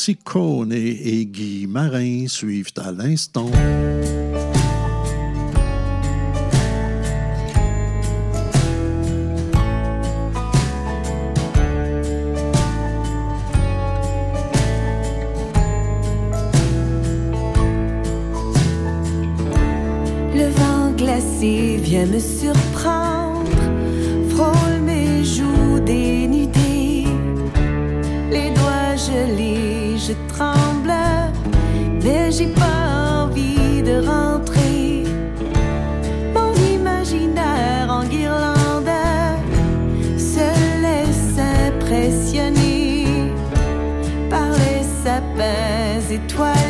Ciccone et Guy Marin suivent à l'instant. Le vent glacé vient me surprendre, frôle mes joues je tremble, mais j'ai pas envie de rentrer. Mon imaginaire en guirlande se laisse impressionner par les sapins étoilés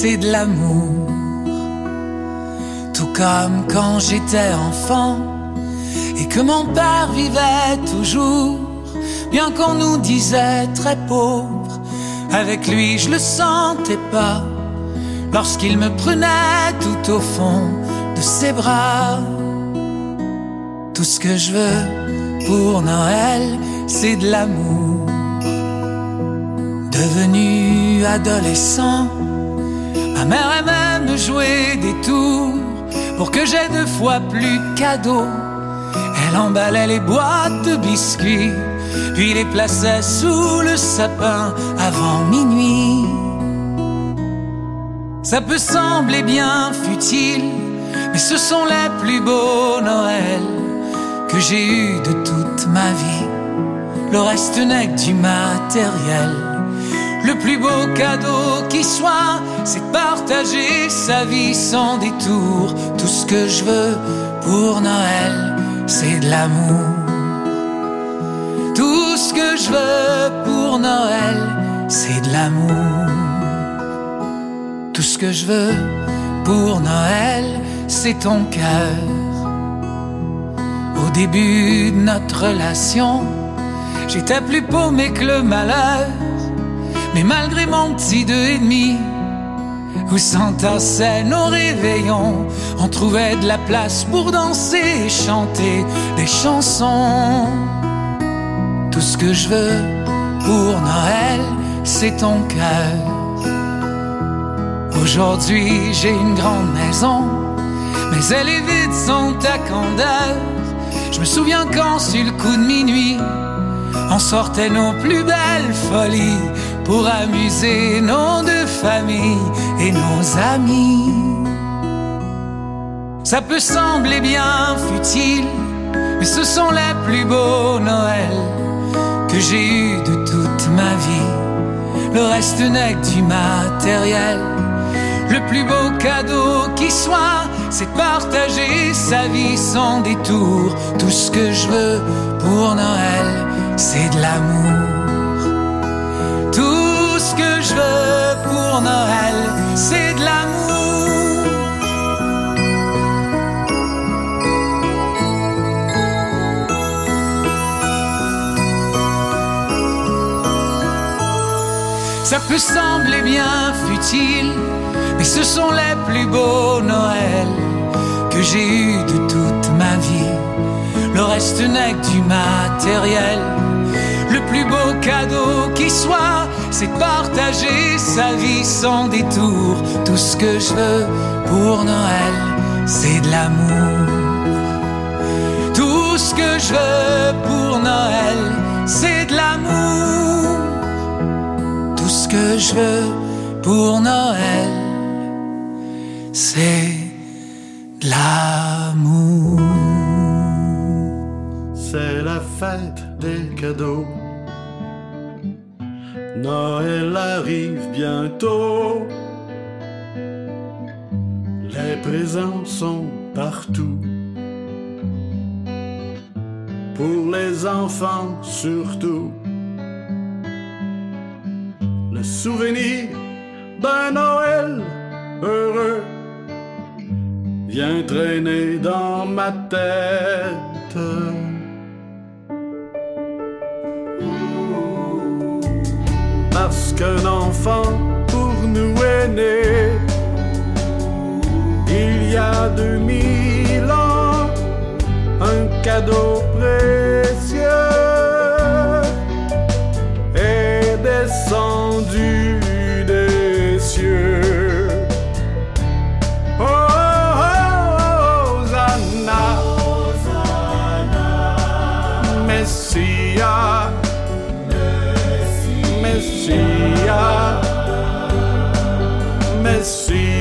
c'est de l'amour. Tout comme quand j'étais enfant et que mon père vivait toujours, bien qu'on nous disait très pauvre. Avec lui, je le sentais pas lorsqu'il me prenait tout au fond de ses bras. Tout ce que je veux pour Noël, c'est de l'amour. Devenu adolescent, ma mère aimait me jouer des tours pour que j'aie deux fois plus de cadeaux. Elle emballait les boîtes de biscuits, puis les plaçait sous le sapin avant minuit. Ça peut sembler bien futile, mais ce sont les plus beaux Noëls que j'ai eus de toute ma vie. Le reste n'est que du matériel. Le plus beau cadeau qui soit, c'est partager sa vie sans détour. Tout ce que je veux pour Noël, c'est de l'amour. Tout ce que je veux pour Noël, c'est de l'amour. Tout ce que je veux pour Noël, c'est ton cœur. Au début de notre relation, j'étais plus paumé que le malheur. Mais malgré mon petit deux et demi, où s'entassaient nos réveillons, on trouvait de la place pour danser et chanter des chansons. Tout ce que je veux pour Noël, c'est ton cœur. Aujourd'hui, j'ai une grande maison, mais elle est vide sans ta candeur. Je me souviens quand, sur le coup de minuit, on sortait nos plus belles folies pour amuser nos deux familles et nos amis. Ça peut sembler bien futile, mais ce sont les plus beaux Noëls que j'ai eus de toute ma vie. Le reste n'est que du matériel. Le plus beau cadeau qui soit, c'est partager sa vie sans détour. Tout ce que je veux pour Noël, c'est de l'amour. Je veux pour Noël, c'est de l'amour. Ça peut sembler bien futile, mais ce sont les plus beaux Noëls que j'ai eus de toute ma vie. Le reste n'est que du matériel. Le plus beau cadeau qui soit, c'est partager sa vie sans détour. Tout ce que je veux pour Noël, c'est de l'amour. Tout ce que je veux pour Noël, c'est de l'amour. Tout ce que je veux pour Noël, c'est de l'amour. C'est la fête des cadeaux. Noël arrive bientôt. Les présents sont partout. Pour les enfants surtout. Le souvenir d'un Noël heureux vient traîner dans ma tête. parce qu'un enfant pour nous est né. Il y a 2000 ans, un cadeau précieux est descendu des cieux. Oh, oh, oh Messias, Messias.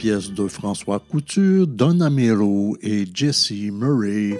pièces de François Couture, Don Amiro et Jesse Murray.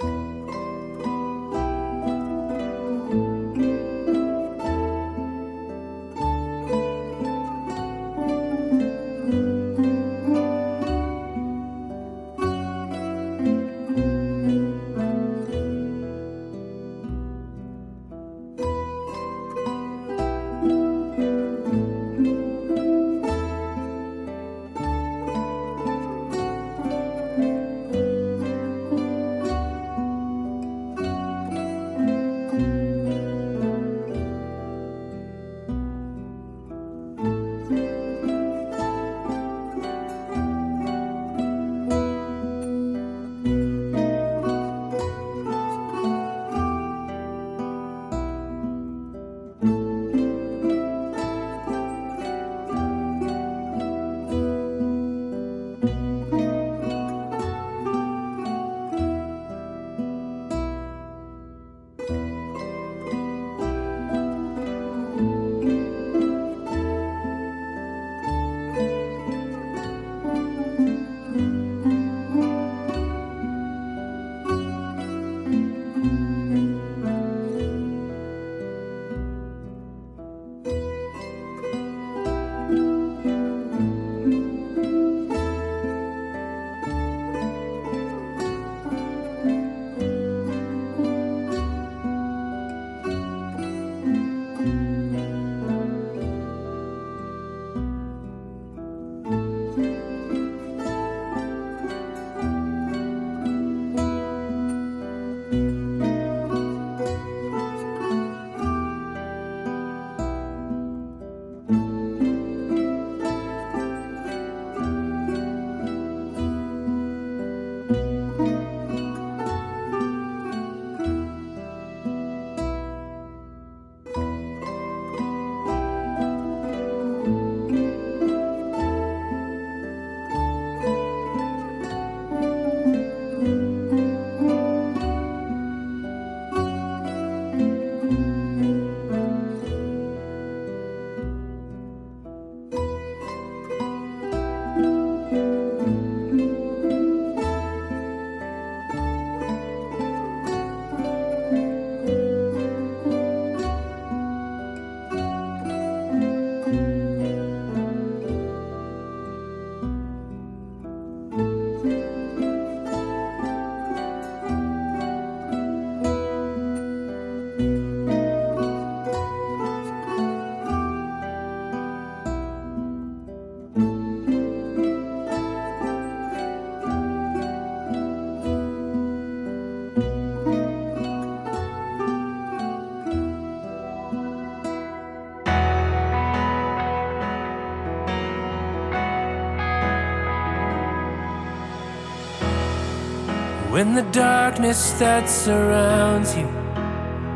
When the darkness that surrounds you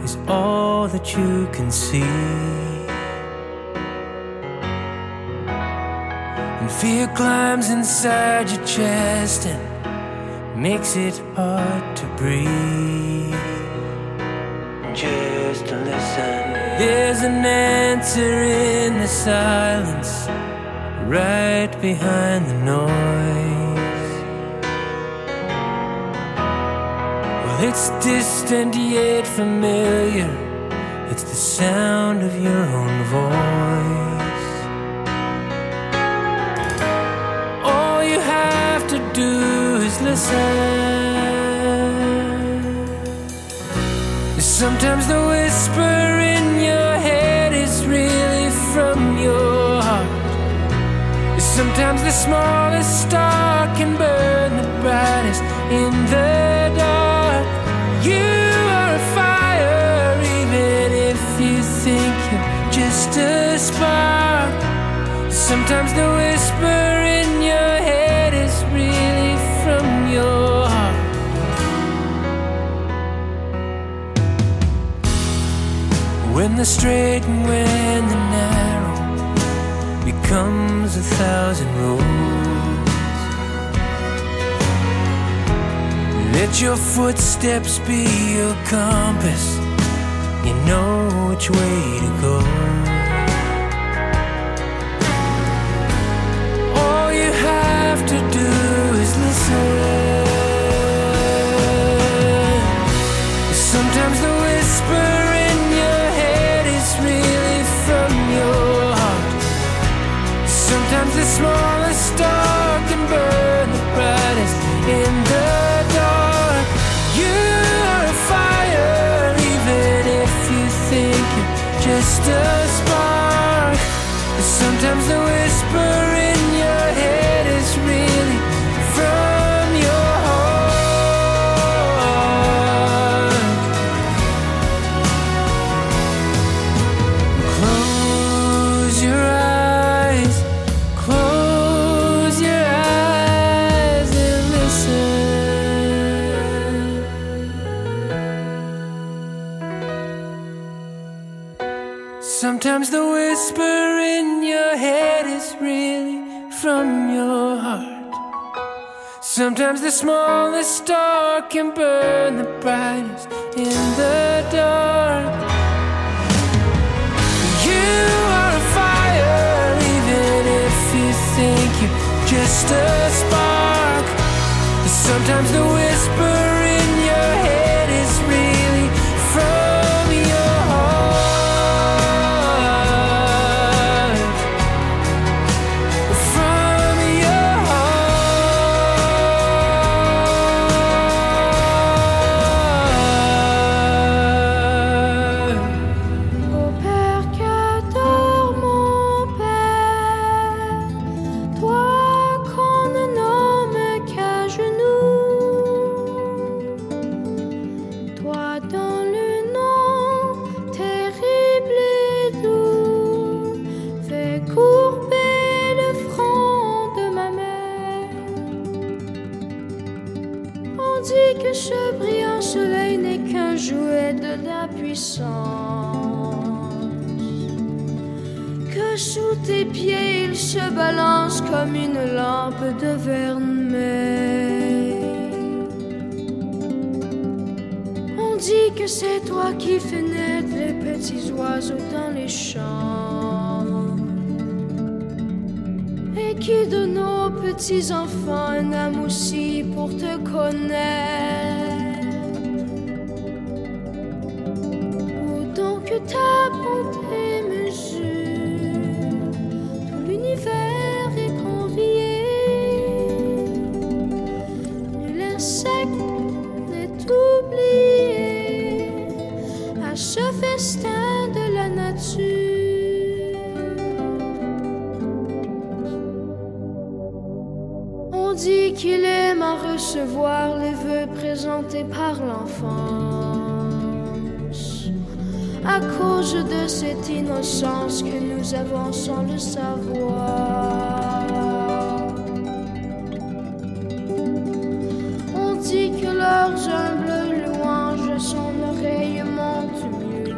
is all that you can see. And fear climbs inside your chest and makes it hard to breathe. Just to listen. There's an answer in the silence, right behind the noise. It's distant yet familiar. It's the sound of your own voice. All you have to do is listen. Sometimes the whisper in your head is really from your heart. Sometimes the smallest star can burn the brightest in the Sometimes the whisper in your head is really from your heart. When the straight and when the narrow becomes a thousand roads. Let your footsteps be your compass. You know which way to go. Sometimes the whisper in your head is really from your heart. Sometimes the smallest Sometimes the smallest star can burn the brightest in the dark. You are a fire, even if you think you're just a spark. Sometimes the whisper qui fais naître les petits oiseaux dans les champs. Et qui donne aux petits enfants un âme aussi pour te connaître? nous avons sans le savoir. On dit que leurs humbles louanges sont l'oreillement tumuleux,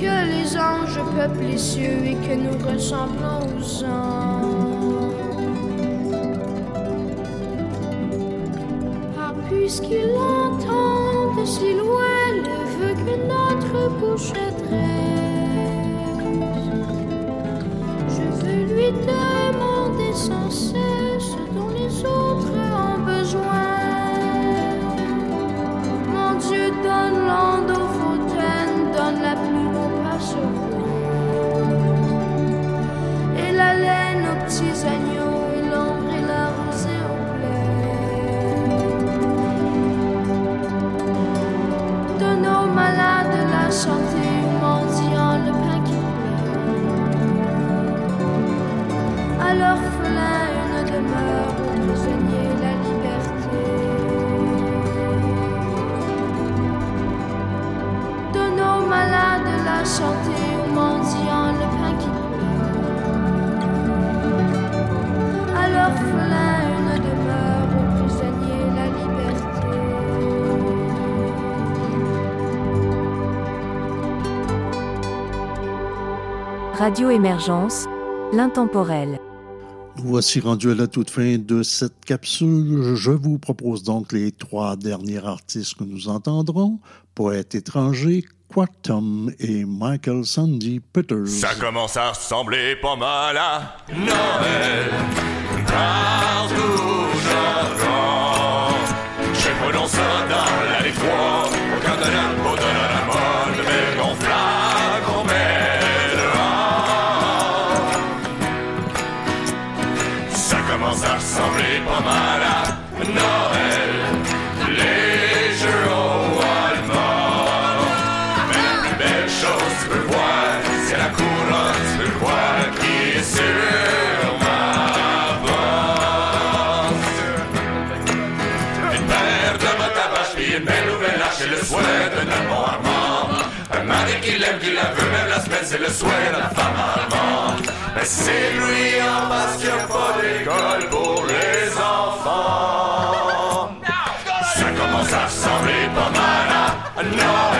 que les anges peuplent les cieux et que nous ressemblons aux anges. Ah, puisqu'ils entendent si loin le vœu que notre bouche Radio Émergence, l'intemporel. Nous voici rendus à la toute fin de cette capsule. Je vous propose donc les trois derniers artistes que nous entendrons. Poète étranger, Quatum et Michael Sandy Peters. Ça commence à ressembler pas mal à Noël. Partout j'entends, je prononce dans la au Canada. le souhait de la femme allemande. Mais c'est lui en masse qui a pas d'école pour les enfants. Ça commence à ressembler pas mal. Non.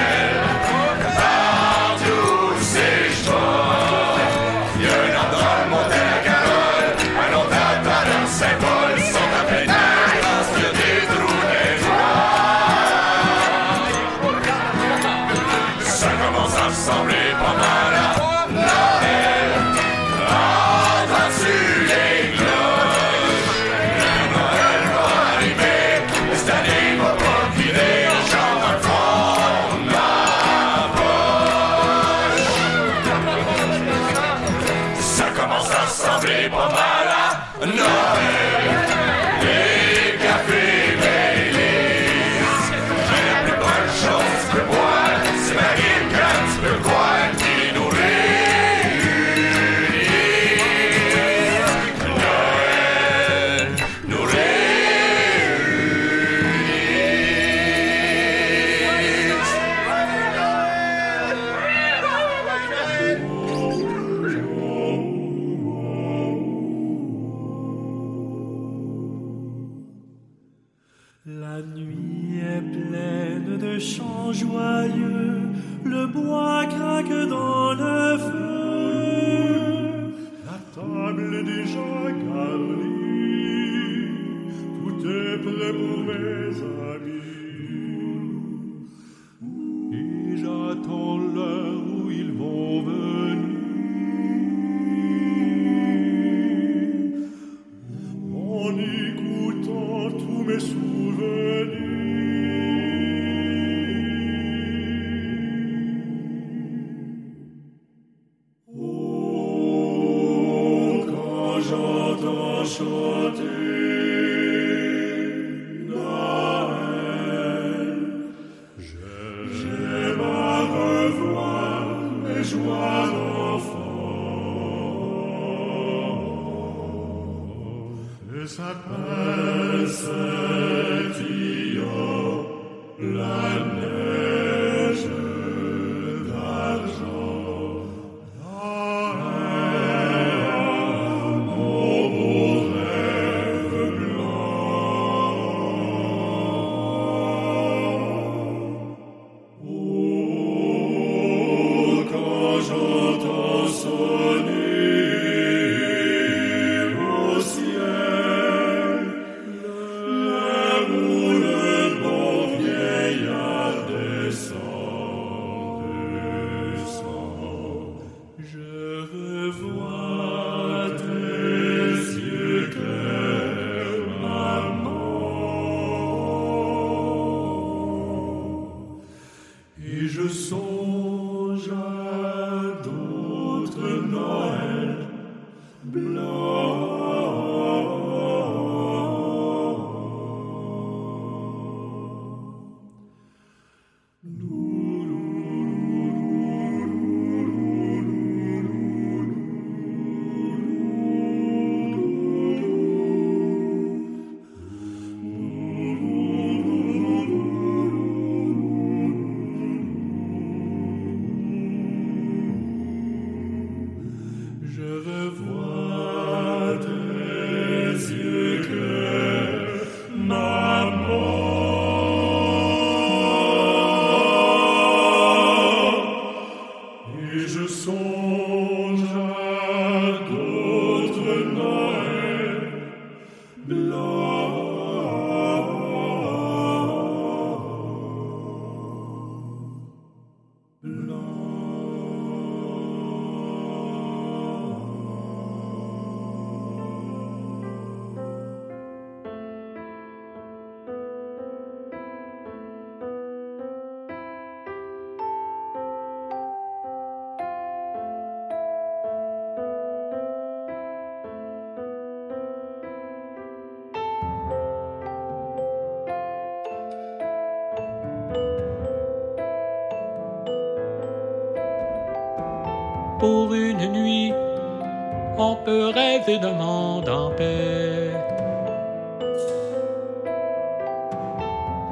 On peut rêver d'un monde en paix.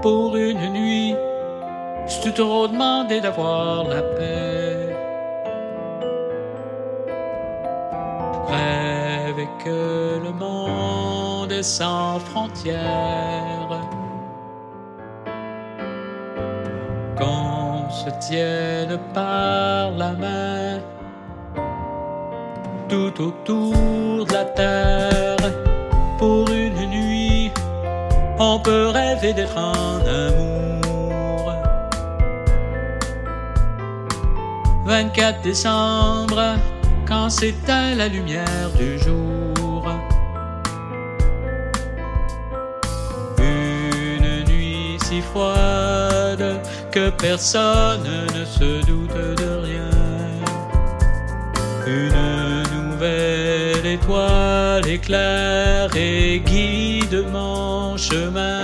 Pour une nuit, c'est trop demandé d'avoir la paix. Rêver que le monde est sans frontières. Qu'on se tienne par la main autour de la terre. Pour une nuit, on peut rêver d'être en amour. 24 décembre, quand s'éteint la lumière du jour. Une nuit si froide que personne ne se doute de rien. Étoile éclaire et guide mon chemin.